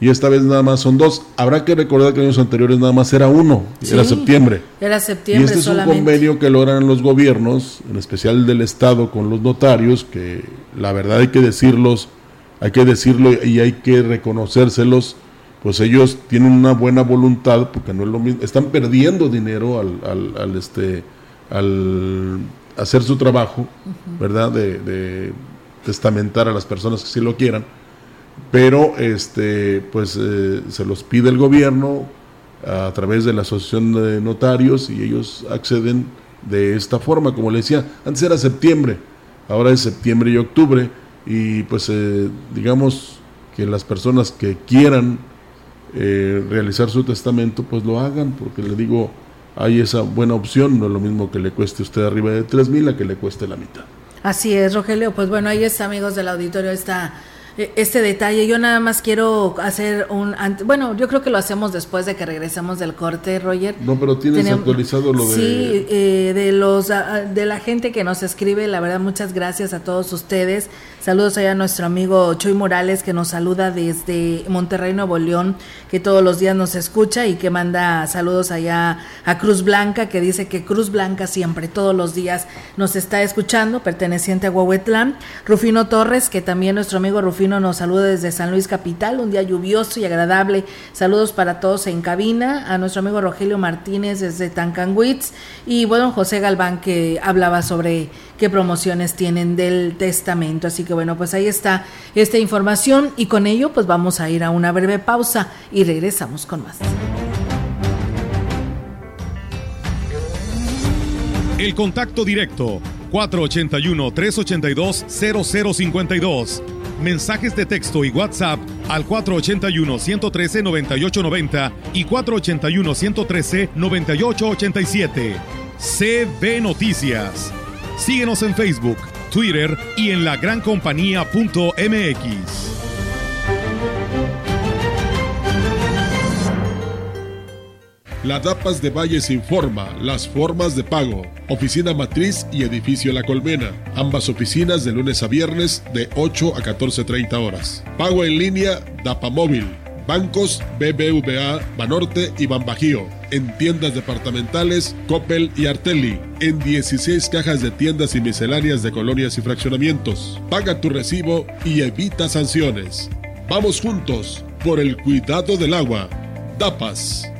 Y esta vez nada más son dos. Habrá que recordar que años anteriores nada más era uno, era septiembre. Era Y septiembre este es un solamente. convenio que logran los gobiernos, en especial del Estado con los notarios, que la verdad hay que decirlos, hay que decirlo y hay que reconocérselos, pues ellos tienen una buena voluntad, porque no es lo mismo, están perdiendo dinero al, al, al, este, al hacer su trabajo, ¿verdad? De, de testamentar a las personas que sí lo quieran, pero este, pues eh, se los pide el gobierno a través de la asociación de notarios y ellos acceden de esta forma, como le decía, antes era septiembre, ahora es septiembre y octubre, y pues eh, digamos que las personas que quieran eh, realizar su testamento, pues lo hagan, porque le digo, hay esa buena opción, no es lo mismo que le cueste usted arriba de tres mil a que le cueste la mitad. Así es, Rogelio. Pues bueno, ahí está, amigos del auditorio, está eh, este detalle. Yo nada más quiero hacer un... Bueno, yo creo que lo hacemos después de que regresemos del corte, Roger. No, pero tienes Tenemos- actualizado lo de... Sí, eh, de los de la gente que nos escribe, la verdad muchas gracias a todos ustedes. Saludos allá a nuestro amigo Chuy Morales que nos saluda desde Monterrey, Nuevo León, que todos los días nos escucha y que manda saludos allá a Cruz Blanca, que dice que Cruz Blanca siempre, todos los días nos está escuchando, perteneciente a Huehuetlán. Rufino Torres, que también nuestro amigo Rufino nos saluda desde San Luis Capital, un día lluvioso y agradable. Saludos para todos en cabina, a nuestro amigo Rogelio Martínez desde Tancanwitz y bueno, José Galván que hablaba sobre qué promociones tienen del testamento. Así que bueno, pues ahí está esta información y con ello pues vamos a ir a una breve pausa y regresamos con más. El contacto directo 481-382-0052. Mensajes de texto y WhatsApp al 481-113-9890 y 481-113-9887. CB Noticias. Síguenos en Facebook, Twitter y en lagrancompañía.mx. La DAPAS de Valles informa las formas de pago. Oficina Matriz y Edificio La Colmena. Ambas oficinas de lunes a viernes de 8 a 14.30 horas. Pago en línea DAPA Móvil. Bancos BBVA, Banorte y Banbajío. En tiendas departamentales Coppel y Artelli. En 16 cajas de tiendas y misceláneas de colonias y fraccionamientos. Paga tu recibo y evita sanciones. Vamos juntos por el cuidado del agua. DAPAS.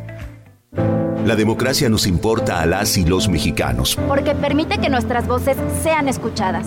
La democracia nos importa a las y los mexicanos. porque permite que nuestras voces sean escuchadas.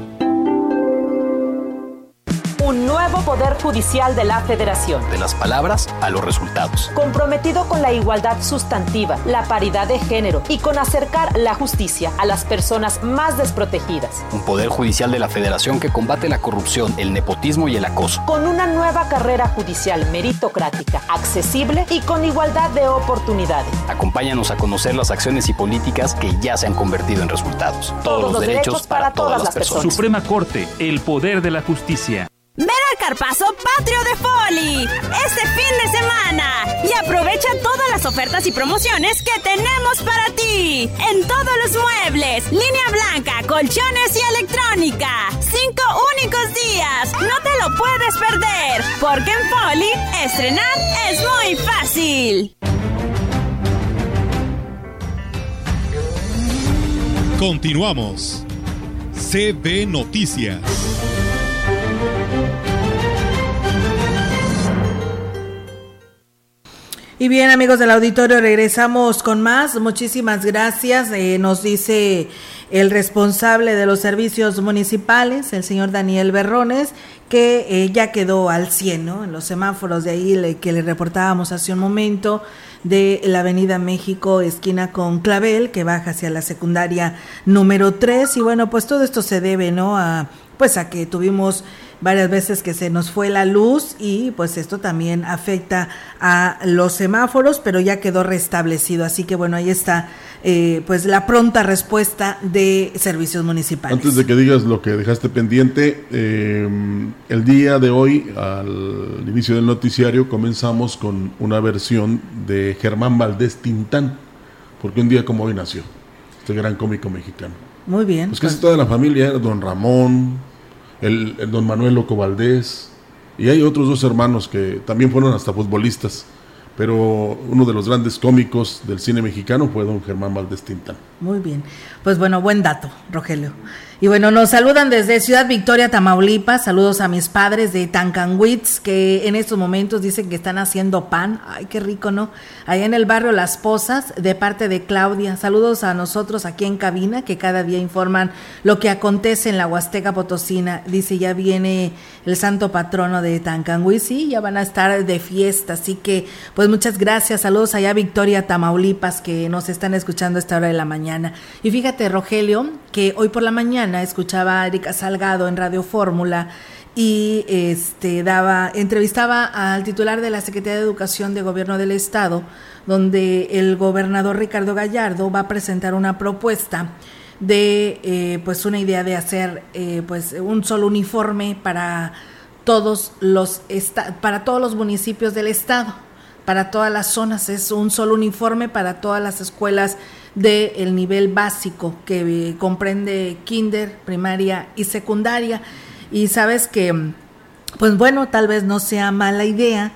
Poder Judicial de la Federación. De las palabras a los resultados. Comprometido con la igualdad sustantiva, la paridad de género y con acercar la justicia a las personas más desprotegidas. Un poder judicial de la federación que combate la corrupción, el nepotismo y el acoso. Con una nueva carrera judicial meritocrática, accesible y con igualdad de oportunidades. Acompáñanos a conocer las acciones y políticas que ya se han convertido en resultados. Todos, los derechos para todas las personas. Suprema Corte, el poder de la justicia. Ven al Carpazo Patrio de Foli este fin de semana y aprovecha todas las ofertas y promociones que tenemos para ti en todos los muebles, línea blanca, colchones y electrónica. Cinco únicos días, no te lo puedes perder, porque en Foli estrenar es muy fácil. Continuamos. CB Noticias. Y bien, amigos del auditorio, regresamos con más. Muchísimas gracias. Eh, nos dice el responsable de los servicios municipales, el señor Daniel Berrones, que eh, ya quedó al 100, ¿no? En los semáforos de ahí que le reportábamos hace un momento de la Avenida México, esquina con Clavel, que baja hacia la secundaria número 3. Y bueno, pues todo esto se debe, ¿no? A, pues a que tuvimos varias veces que se nos fue la luz y pues esto también afecta a los semáforos, pero ya quedó restablecido. Así que bueno, ahí está eh, pues la pronta respuesta de servicios municipales. Antes de que digas lo que dejaste pendiente, eh, el día de hoy, al inicio del noticiario, comenzamos con una versión de Germán Valdés Tintán, porque un día como hoy nació, este gran cómico mexicano. Muy bien. Pues casi toda la familia, don Ramón, el, don Manuel Loco Valdés, y hay otros dos hermanos que también fueron hasta futbolistas, pero uno de los grandes cómicos del cine mexicano fue don Germán Valdés Tintán. Muy bien, pues bueno, buen dato, Rogelio. Y bueno, nos saludan desde Ciudad Victoria, Tamaulipas. Saludos a mis padres de Tancanwitz, que en estos momentos dicen que están haciendo pan. Ay, qué rico, ¿no? Allá en el barrio Las Posas, de parte de Claudia. Saludos a nosotros aquí en cabina, que cada día informan lo que acontece en la Huasteca Potosina. Dice, ya viene el santo patrono de Tancanwitz. Sí, ya van a estar de fiesta. Así que, pues muchas gracias. Saludos allá Victoria, Tamaulipas, que nos están escuchando a esta hora de la mañana. Y fíjate, Rogelio, que hoy por la mañana escuchaba a Erika Salgado en Radio Fórmula y este daba entrevistaba al titular de la Secretaría de Educación de Gobierno del Estado, donde el gobernador Ricardo Gallardo va a presentar una propuesta de eh, pues una idea de hacer eh, pues un solo uniforme para todos los para todos los municipios del estado para todas las zonas es un solo uniforme para todas las escuelas del nivel básico que comprende kinder, primaria y secundaria. Y sabes que, pues bueno, tal vez no sea mala idea,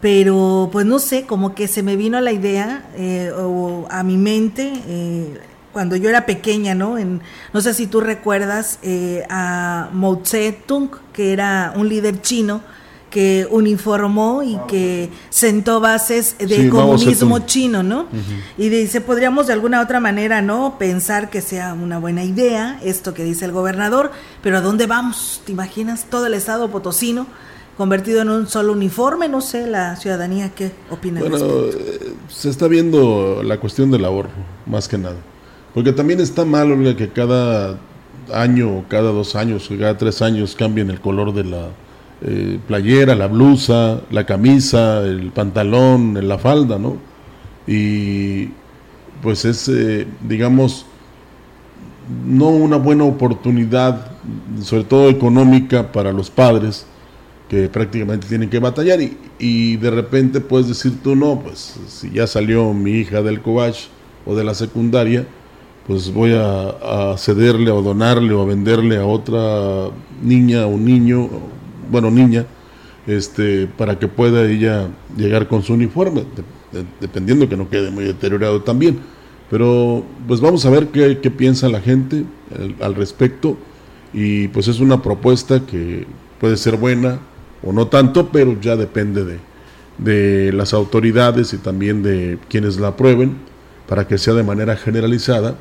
pero pues no sé, como que se me vino la idea eh, o a mi mente eh, cuando yo era pequeña, ¿no? En, no sé si tú recuerdas eh, a Mao Zedong, que era un líder chino, que uniformó y que sentó bases de comunismo chino, ¿no? Y dice, podríamos de alguna otra manera, ¿no? Pensar que sea una buena idea esto que dice el gobernador, pero ¿a dónde vamos? ¿Te imaginas todo el estado potosino convertido en un solo uniforme? No sé, la ciudadanía, ¿qué opina? Bueno, eh, se está viendo la cuestión del ahorro, más que nada. Porque también está mal que cada año, cada dos años, cada tres años cambien el color de la eh, playera, la blusa, la camisa, el pantalón, la falda, ¿no? Y pues es, eh, digamos, no una buena oportunidad, sobre todo económica, para los padres que prácticamente tienen que batallar y, y de repente puedes decir tú no, pues si ya salió mi hija del cobach o de la secundaria, pues voy a, a cederle o donarle o venderle a otra niña o niño bueno, niña, este, para que pueda ella llegar con su uniforme, dependiendo que no quede muy deteriorado también. Pero pues vamos a ver qué, piensa la gente al, respecto y pues es una propuesta que puede ser buena o no tanto, pero ya depende de, de las autoridades y también de quienes la aprueben para que sea de manera generalizada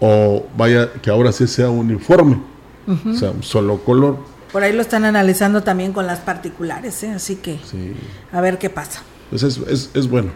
o vaya que ahora sí sea uniforme, o sea, un solo color por ahí lo están analizando también con las particulares, ¿eh? así que a ver qué pasa. Pues es, es, es bueno.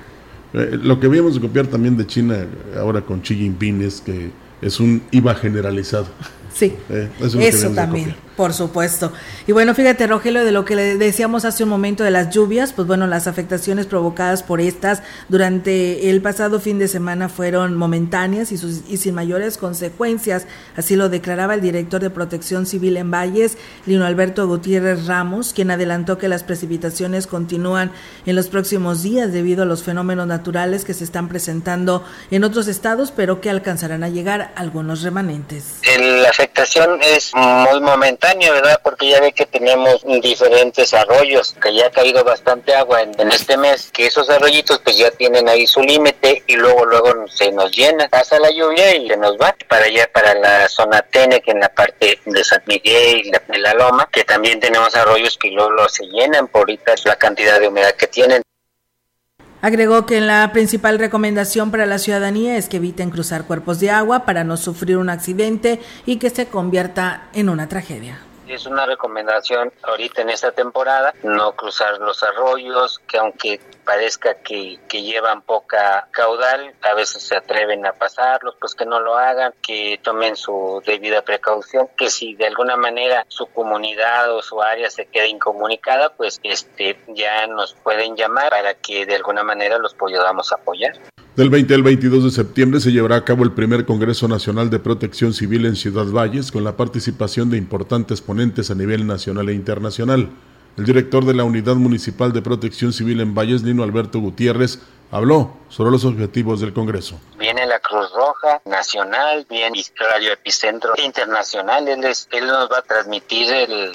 Eh, lo que vimos de copiar también de China ahora con Xi Jinping es que es un IVA generalizado. Sí, eh, eso, también, por supuesto. Y bueno, fíjate, Rogelio, de lo que le decíamos hace un momento de las lluvias, pues bueno, las afectaciones provocadas por estas durante el pasado fin de semana fueron momentáneas y, sus, y sin mayores consecuencias. Así lo declaraba el director de Protección Civil en Valles, Lino Alberto Gutiérrez Ramos, quien adelantó que las precipitaciones continúan en los próximos días debido a los fenómenos naturales que se están presentando en otros estados, pero que alcanzarán a llegar algunos remanentes. El afectación es muy momentánea, Porque ya ve que tenemos diferentes arroyos, que ya ha caído bastante agua en, este mes, que esos arroyitos pues ya tienen ahí su límite y luego luego se nos llena, pasa la lluvia y se nos va para allá, para la zona Tene, que en la parte de San Miguel y la, de la Loma, que también tenemos arroyos que luego, se llenan por ahorita la cantidad de humedad que tienen. Agregó que la principal recomendación para la ciudadanía es que eviten cruzar cuerpos de agua para no sufrir un accidente y que se convierta en una tragedia es una recomendación ahorita en esta temporada, no cruzar los arroyos, que aunque parezca que, que llevan poca caudal, a veces se atreven a pasarlos, pues que no lo hagan, que tomen su debida precaución, que si de alguna manera su comunidad o su área se queda incomunicada, pues este ya nos pueden llamar para que de alguna manera los podamos apoyar. Del 20 al 22 de septiembre se llevará a cabo el primer Congreso Nacional de Protección Civil en Ciudad Valles con la participación de importantes ponentes a nivel nacional e internacional. El director de la Unidad Municipal de Protección Civil en Valles, Nino Alberto Gutiérrez, habló sobre los objetivos del Congreso. Viene la Cruz Roja Nacional, viene Radio Epicentro Internacional. Él, él nos va a transmitir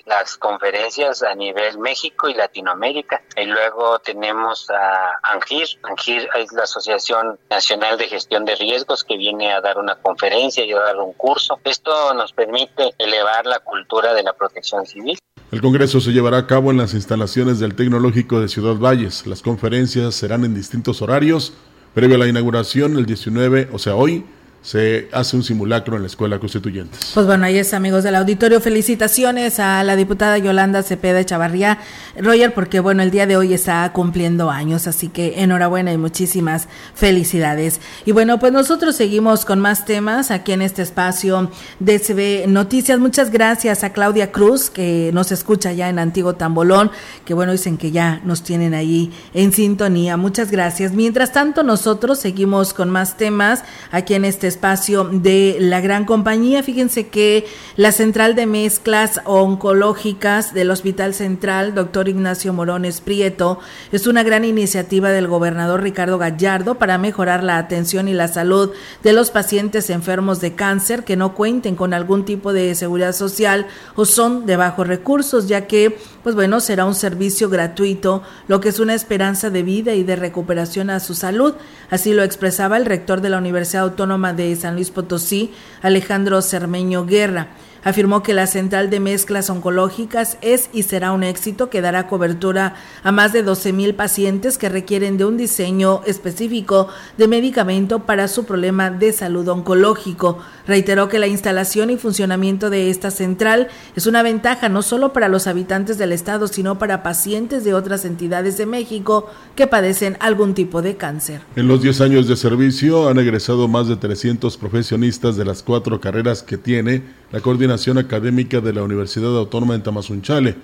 las conferencias a nivel México y Latinoamérica. Y luego tenemos a ANGIR. ANGIR es la Asociación Nacional de Gestión de Riesgos que viene a dar una conferencia y a dar un curso. Esto nos permite elevar la cultura de la protección civil. El Congreso se llevará a cabo en las instalaciones del Tecnológico de Ciudad Valles. Las conferencias serán en distintos horarios. Previo a la inauguración, el 19, o sea, hoy, se hace un simulacro en la Escuela Constituyentes. Pues bueno, ahí es, amigos del auditorio. Felicitaciones a la diputada Yolanda Cepeda Chavarría, Roger, porque bueno, el día de hoy está cumpliendo años, así que enhorabuena y muchísimas felicidades. Y bueno, pues nosotros seguimos con más temas aquí en este espacio de CB Noticias. Muchas gracias a Claudia Cruz, que nos escucha ya en Antiguo Tambolón, que bueno, dicen que ya nos tienen ahí en sintonía. Muchas gracias. Mientras tanto, nosotros seguimos con más temas aquí en este espacio de la gran compañía. Fíjense que la central de mezclas oncológicas del Hospital Central, doctor Ignacio Morones Prieto, es una gran iniciativa del gobernador Ricardo Gallardo para mejorar la atención y la salud de los pacientes enfermos de cáncer que no cuenten con algún tipo de seguridad social o son de bajos recursos, ya que, pues bueno, será un servicio gratuito, lo que es una esperanza de vida y de recuperación a su salud. Así lo expresaba el rector de la Universidad Autónoma de San Luis Potosí, Alejandro Cermeño Guerra. Afirmó que la central de mezclas oncológicas es y será un éxito que dará cobertura a más de 12 mil pacientes que requieren de un diseño específico de medicamento para su problema de salud oncológico. Reiteró que la instalación y funcionamiento de esta central es una ventaja no solo para los habitantes del estado, sino para pacientes de otras entidades de México que padecen algún tipo de cáncer. En los 10 años de servicio han egresado más de 300 profesionistas de las cuatro carreras que tiene la coordinación académica de la Universidad Autónoma de Tamazunchale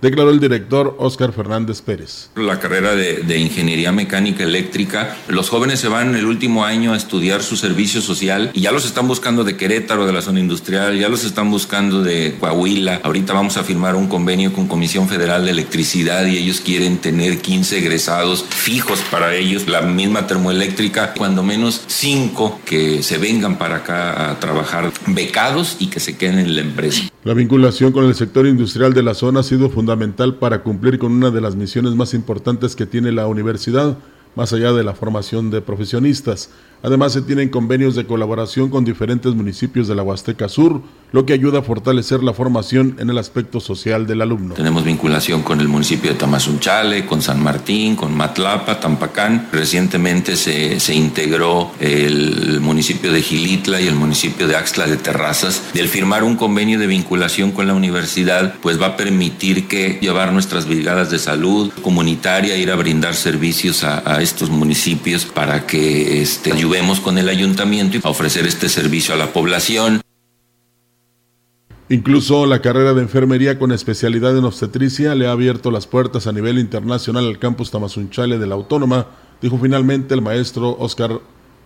declaró el director Óscar Fernández Pérez. La carrera de, Ingeniería Mecánica Eléctrica, los jóvenes se van el último año a estudiar su servicio social y ya los están buscando de Querétaro, de la zona industrial, ya los están buscando de Coahuila. Ahorita vamos a firmar un convenio con Comisión Federal de Electricidad y ellos quieren tener 15 egresados fijos para ellos, la misma termoeléctrica, cuando menos 5 que se vengan para acá a trabajar becados y que se queden en la empresa. La vinculación con el sector industrial de la zona ha sido fundamental para cumplir con una de las misiones más importantes que tiene la universidad, más allá de la formación de profesionistas. Además, se tienen convenios de colaboración con diferentes municipios de la Huasteca Sur, lo que ayuda a fortalecer la formación en el aspecto social del alumno. Tenemos vinculación con el municipio de Tamazunchale, con San Martín, con Matlapa, Tampacán. Recientemente se, se integró el municipio de Gilitla y el municipio de Axtla de Terrazas. Del firmar un convenio de vinculación con la universidad, pues va a permitir que llevar nuestras brigadas de salud comunitaria, ir a brindar servicios a, estos municipios para que este, ayudemos con el ayuntamiento y ofrecer este servicio a la población. Incluso la carrera de enfermería con especialidad en obstetricia le ha abierto las puertas a nivel internacional al campus Tamazunchale de la Autónoma, dijo finalmente el maestro Oscar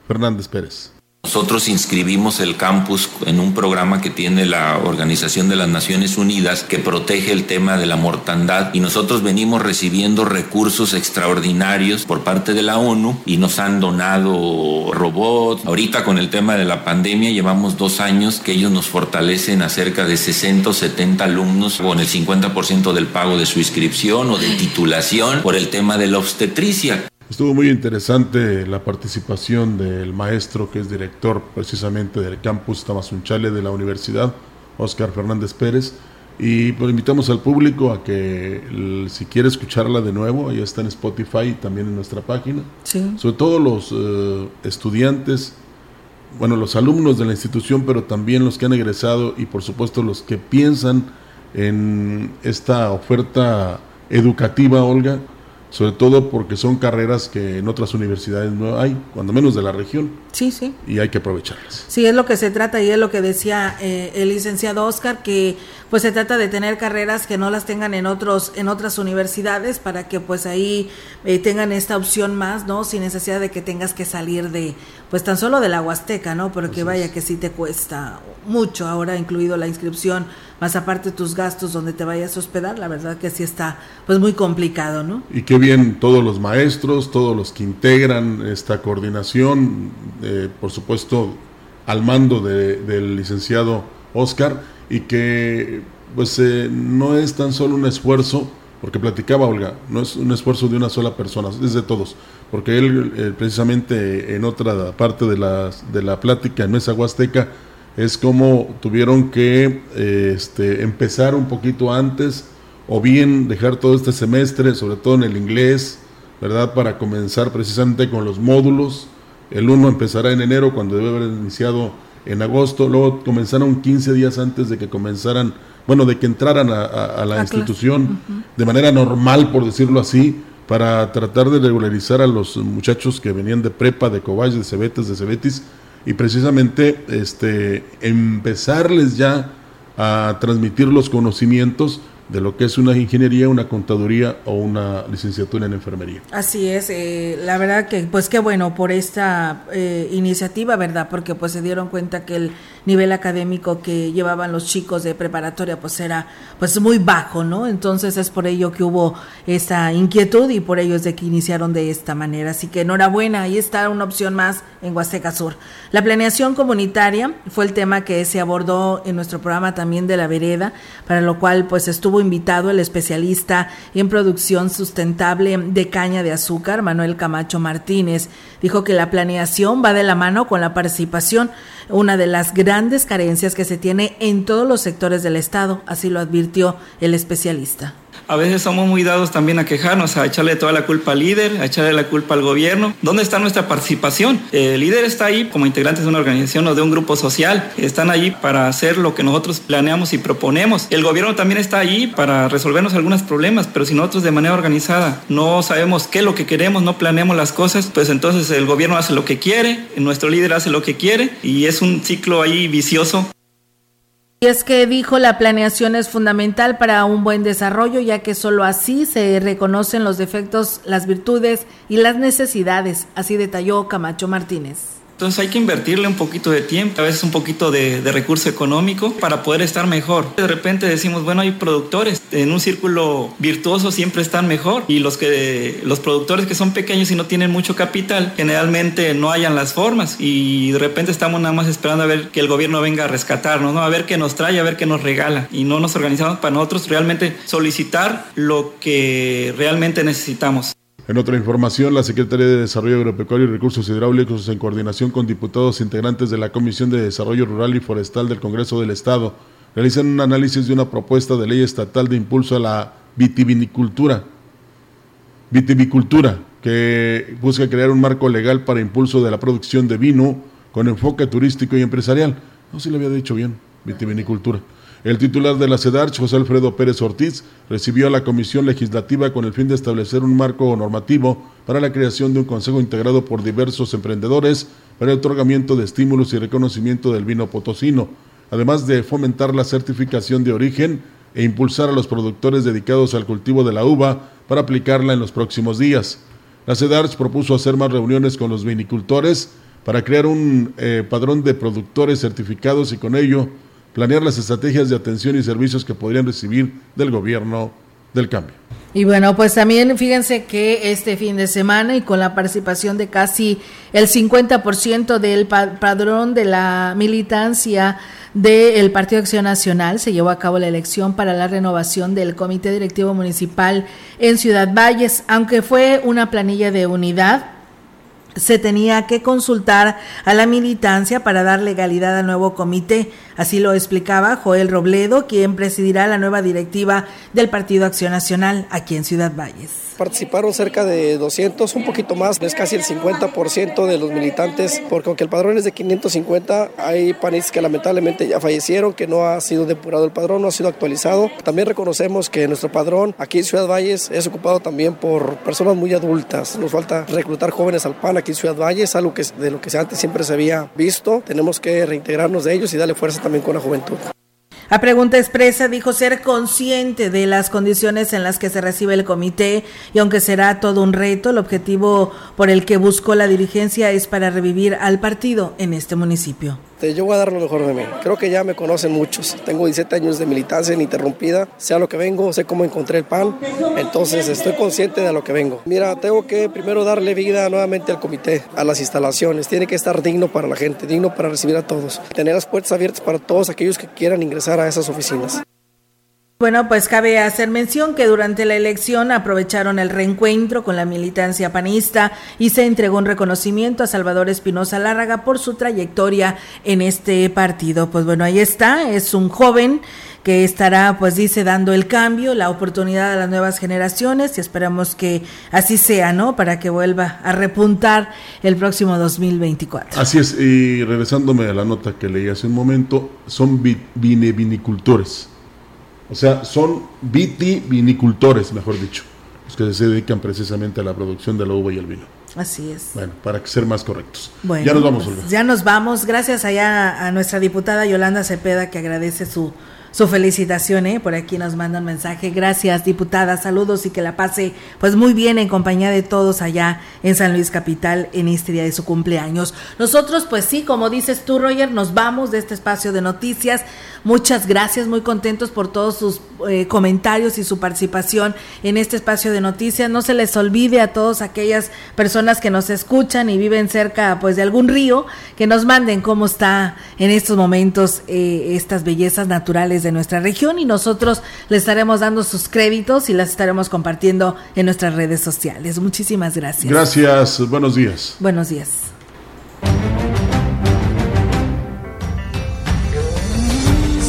Fernández Pérez. Nosotros inscribimos el campus en un programa que tiene la Organización de las Naciones Unidas que protege el tema de la mortandad y nosotros venimos recibiendo recursos extraordinarios por parte de la ONU y nos han donado robots. Ahorita con el tema de la pandemia llevamos dos años que ellos nos fortalecen a cerca de 60 o 70 alumnos con el 50% del pago de su inscripción o de titulación por el tema de la obstetricia. Estuvo muy interesante la participación del maestro que es director precisamente del campus Tamazunchale de la universidad, Oscar Fernández Pérez, Y pues invitamos al público a que si quiere escucharla de nuevo, ahí está en Spotify y también en nuestra página. Sobre todo los eh, estudiantes, bueno, los alumnos de la institución, pero también los que han egresado y por supuesto los que piensan en esta oferta educativa, Olga, sobre todo porque son carreras que en otras universidades no hay, cuando menos de la región. Sí, sí. Y hay que aprovecharlas. Sí, es lo que se trata y es lo que decía eh, el licenciado Oscar, que pues se trata de tener carreras que no las tengan en otros en otras universidades para que pues ahí eh, tengan esta opción más, ¿no? Sin necesidad de que tengas que salir de pues tan solo de la Huasteca, ¿no? Porque vaya que sí te cuesta mucho ahora incluido la inscripción más aparte tus gastos donde te vayas a hospedar, la verdad que sí está pues muy complicado, ¿no? Y qué bien todos los maestros, todos los que integran esta coordinación, eh, por supuesto al mando del licenciado Oscar, y que pues eh, no es tan solo un esfuerzo, porque platicaba Olga, no es un esfuerzo de una sola persona, es de todos, porque él eh, precisamente en otra parte de la, de la plática en Mesa Huasteca, es como tuvieron que este, empezar un poquito antes o bien dejar todo este semestre, sobre todo en el inglés, ¿verdad? Para comenzar precisamente con los módulos. El uno empezará en enero cuando debe haber iniciado en agosto, luego comenzaron 15 días antes de que comenzaran, bueno, de que entraran a, la institución de manera normal, por decirlo así, para tratar de regularizar a los muchachos que venían de prepa, de Cobach, de Cebetes, de Cebetis, y precisamente este, empezarles ya a transmitir los conocimientos de lo que es una ingeniería, una contaduría o una licenciatura en enfermería. Así es, eh, la verdad que pues qué bueno por esta eh, iniciativa, ¿verdad? Porque pues se dieron cuenta que el nivel académico que llevaban los chicos de preparatoria pues era pues muy bajo, ¿no? Entonces es por ello que hubo esta inquietud y por ello es de que iniciaron de esta manera. Así que enhorabuena, ahí está una opción más en Huasteca Sur. La planeación comunitaria fue el tema que se abordó en nuestro programa también de la vereda, para lo cual pues estuvo invitado el especialista en producción sustentable de caña de azúcar, Manuel Camacho Martínez. Dijo que la planeación va de la mano con la participación, una de las grandes carencias que se tiene en todos los sectores del Estado, así lo advirtió el especialista a veces somos muy dados también a quejarnos, a echarle toda la culpa al líder, a echarle la culpa al gobierno. ¿Dónde está nuestra participación? El líder está ahí como integrante de una organización o de un grupo social. Están allí para hacer lo que nosotros planeamos y proponemos. El gobierno también está ahí para resolvernos algunos problemas, pero si nosotros de manera organizada no sabemos qué es lo que queremos, no planeamos las cosas, pues entonces el gobierno hace lo que quiere, nuestro líder hace lo que quiere y es un ciclo ahí vicioso y es que dijo la planeación es fundamental para un buen desarrollo, ya que solo así se reconocen los defectos, las virtudes y las necesidades, así detalló Camacho Martínez. Entonces hay que invertirle un poquito de tiempo, a veces un poquito de, recurso económico para poder estar mejor. De repente decimos, bueno, hay productores, en un círculo virtuoso siempre están mejor y los, que, los productores que son pequeños y no tienen mucho capital generalmente no hayan las formas y de repente estamos nada más esperando a ver que el gobierno venga a rescatarnos, ¿no? a ver qué nos trae, a ver qué nos regala y no nos organizamos para nosotros realmente solicitar lo que realmente necesitamos. En otra información, la Secretaría de Desarrollo Agropecuario y Recursos Hidráulicos, en coordinación con diputados integrantes de la Comisión de Desarrollo Rural y Forestal del Congreso del Estado, realizan un análisis de una propuesta de ley estatal de impulso a la vitivinicultura, vitivicultura, que busca crear un marco legal para impulso de la producción de vino con enfoque turístico y empresarial. No sé si le había dicho bien, vitivinicultura. El titular de la CEDARCH, José Alfredo Pérez Ortiz, recibió a la Comisión Legislativa con el fin de establecer un marco normativo para la creación de un consejo integrado por diversos emprendedores para el otorgamiento de estímulos y reconocimiento del vino potosino, además de fomentar la certificación de origen e impulsar a los productores dedicados al cultivo de la uva para aplicarla en los próximos días. La CEDARCH propuso hacer más reuniones con los vinicultores para crear un eh, padrón de productores certificados y con ello planear las estrategias de atención y servicios que podrían recibir del gobierno del cambio. Y bueno, pues también fíjense que este fin de semana y con la participación de casi el 50% del padrón de la militancia del Partido Acción Nacional se llevó a cabo la elección para la renovación del Comité Directivo Municipal en Ciudad Valles, aunque fue una planilla de unidad se tenía que consultar a la militancia para dar legalidad al nuevo comité. Así lo explicaba Joel Robledo, quien presidirá la nueva directiva del Partido Acción Nacional aquí en Ciudad Valles. Participaron cerca de 200, un poquito más, es casi el 50% de los militantes, porque aunque el padrón es de 550, hay panistas que lamentablemente ya fallecieron, que no ha sido depurado el padrón, no ha sido actualizado. También reconocemos que nuestro padrón aquí en Ciudad Valles es ocupado también por personas muy adultas. Nos falta reclutar jóvenes al PAN aquí en Ciudad Valles, algo que de lo que antes siempre se había visto. Tenemos que reintegrarnos de ellos y darle fuerza también con la juventud. A pregunta expresa dijo ser consciente de las condiciones en las que se recibe el comité y aunque será todo un reto, el objetivo por el que buscó la dirigencia es para revivir al partido en este municipio. Este, yo voy a dar lo mejor de mí. Creo que ya me conocen muchos. Tengo 17 años de militancia ininterrumpida. Sé lo que vengo, sé cómo encontré el pan. Entonces estoy consciente de lo que vengo. Mira, tengo que primero darle vida nuevamente al comité, a las instalaciones. Tiene que estar digno para la gente, digno para recibir a todos. Tener las puertas abiertas para todos aquellos que quieran ingresar a esas oficinas. Bueno, pues cabe hacer mención que durante la elección aprovecharon el reencuentro con la militancia panista y se entregó un reconocimiento a Salvador Espinosa Lárraga por su trayectoria en este partido. Pues bueno, ahí está, es un joven que estará, pues dice, dando el cambio, la oportunidad a las nuevas generaciones y esperamos que así sea, ¿no? Para que vuelva a repuntar el próximo 2024. Así es, y regresándome a la nota que leí hace un momento, son vinicultores o sea, son vitivinicultores, mejor dicho, los que se dedican precisamente a la producción de la uva y el vino. Así es. Bueno, para ser más correctos. Bueno, ya nos vamos, pues, Ya nos vamos. Gracias allá a nuestra diputada Yolanda Cepeda, que agradece su su felicitación, ¿eh? Por aquí nos manda un mensaje. Gracias, diputada. Saludos y que la pase pues muy bien en compañía de todos allá en San Luis Capital en este día de su cumpleaños. Nosotros, pues sí, como dices tú, Roger, nos vamos de este espacio de noticias. Muchas gracias, muy contentos por todos sus eh, comentarios y su participación en este espacio de noticias. No se les olvide a todas aquellas personas que nos escuchan y viven cerca pues de algún río, que nos manden cómo está en estos momentos eh, estas bellezas naturales de nuestra región y nosotros le estaremos dando sus créditos y las estaremos compartiendo en nuestras redes sociales. Muchísimas gracias. Gracias, buenos días. Buenos días.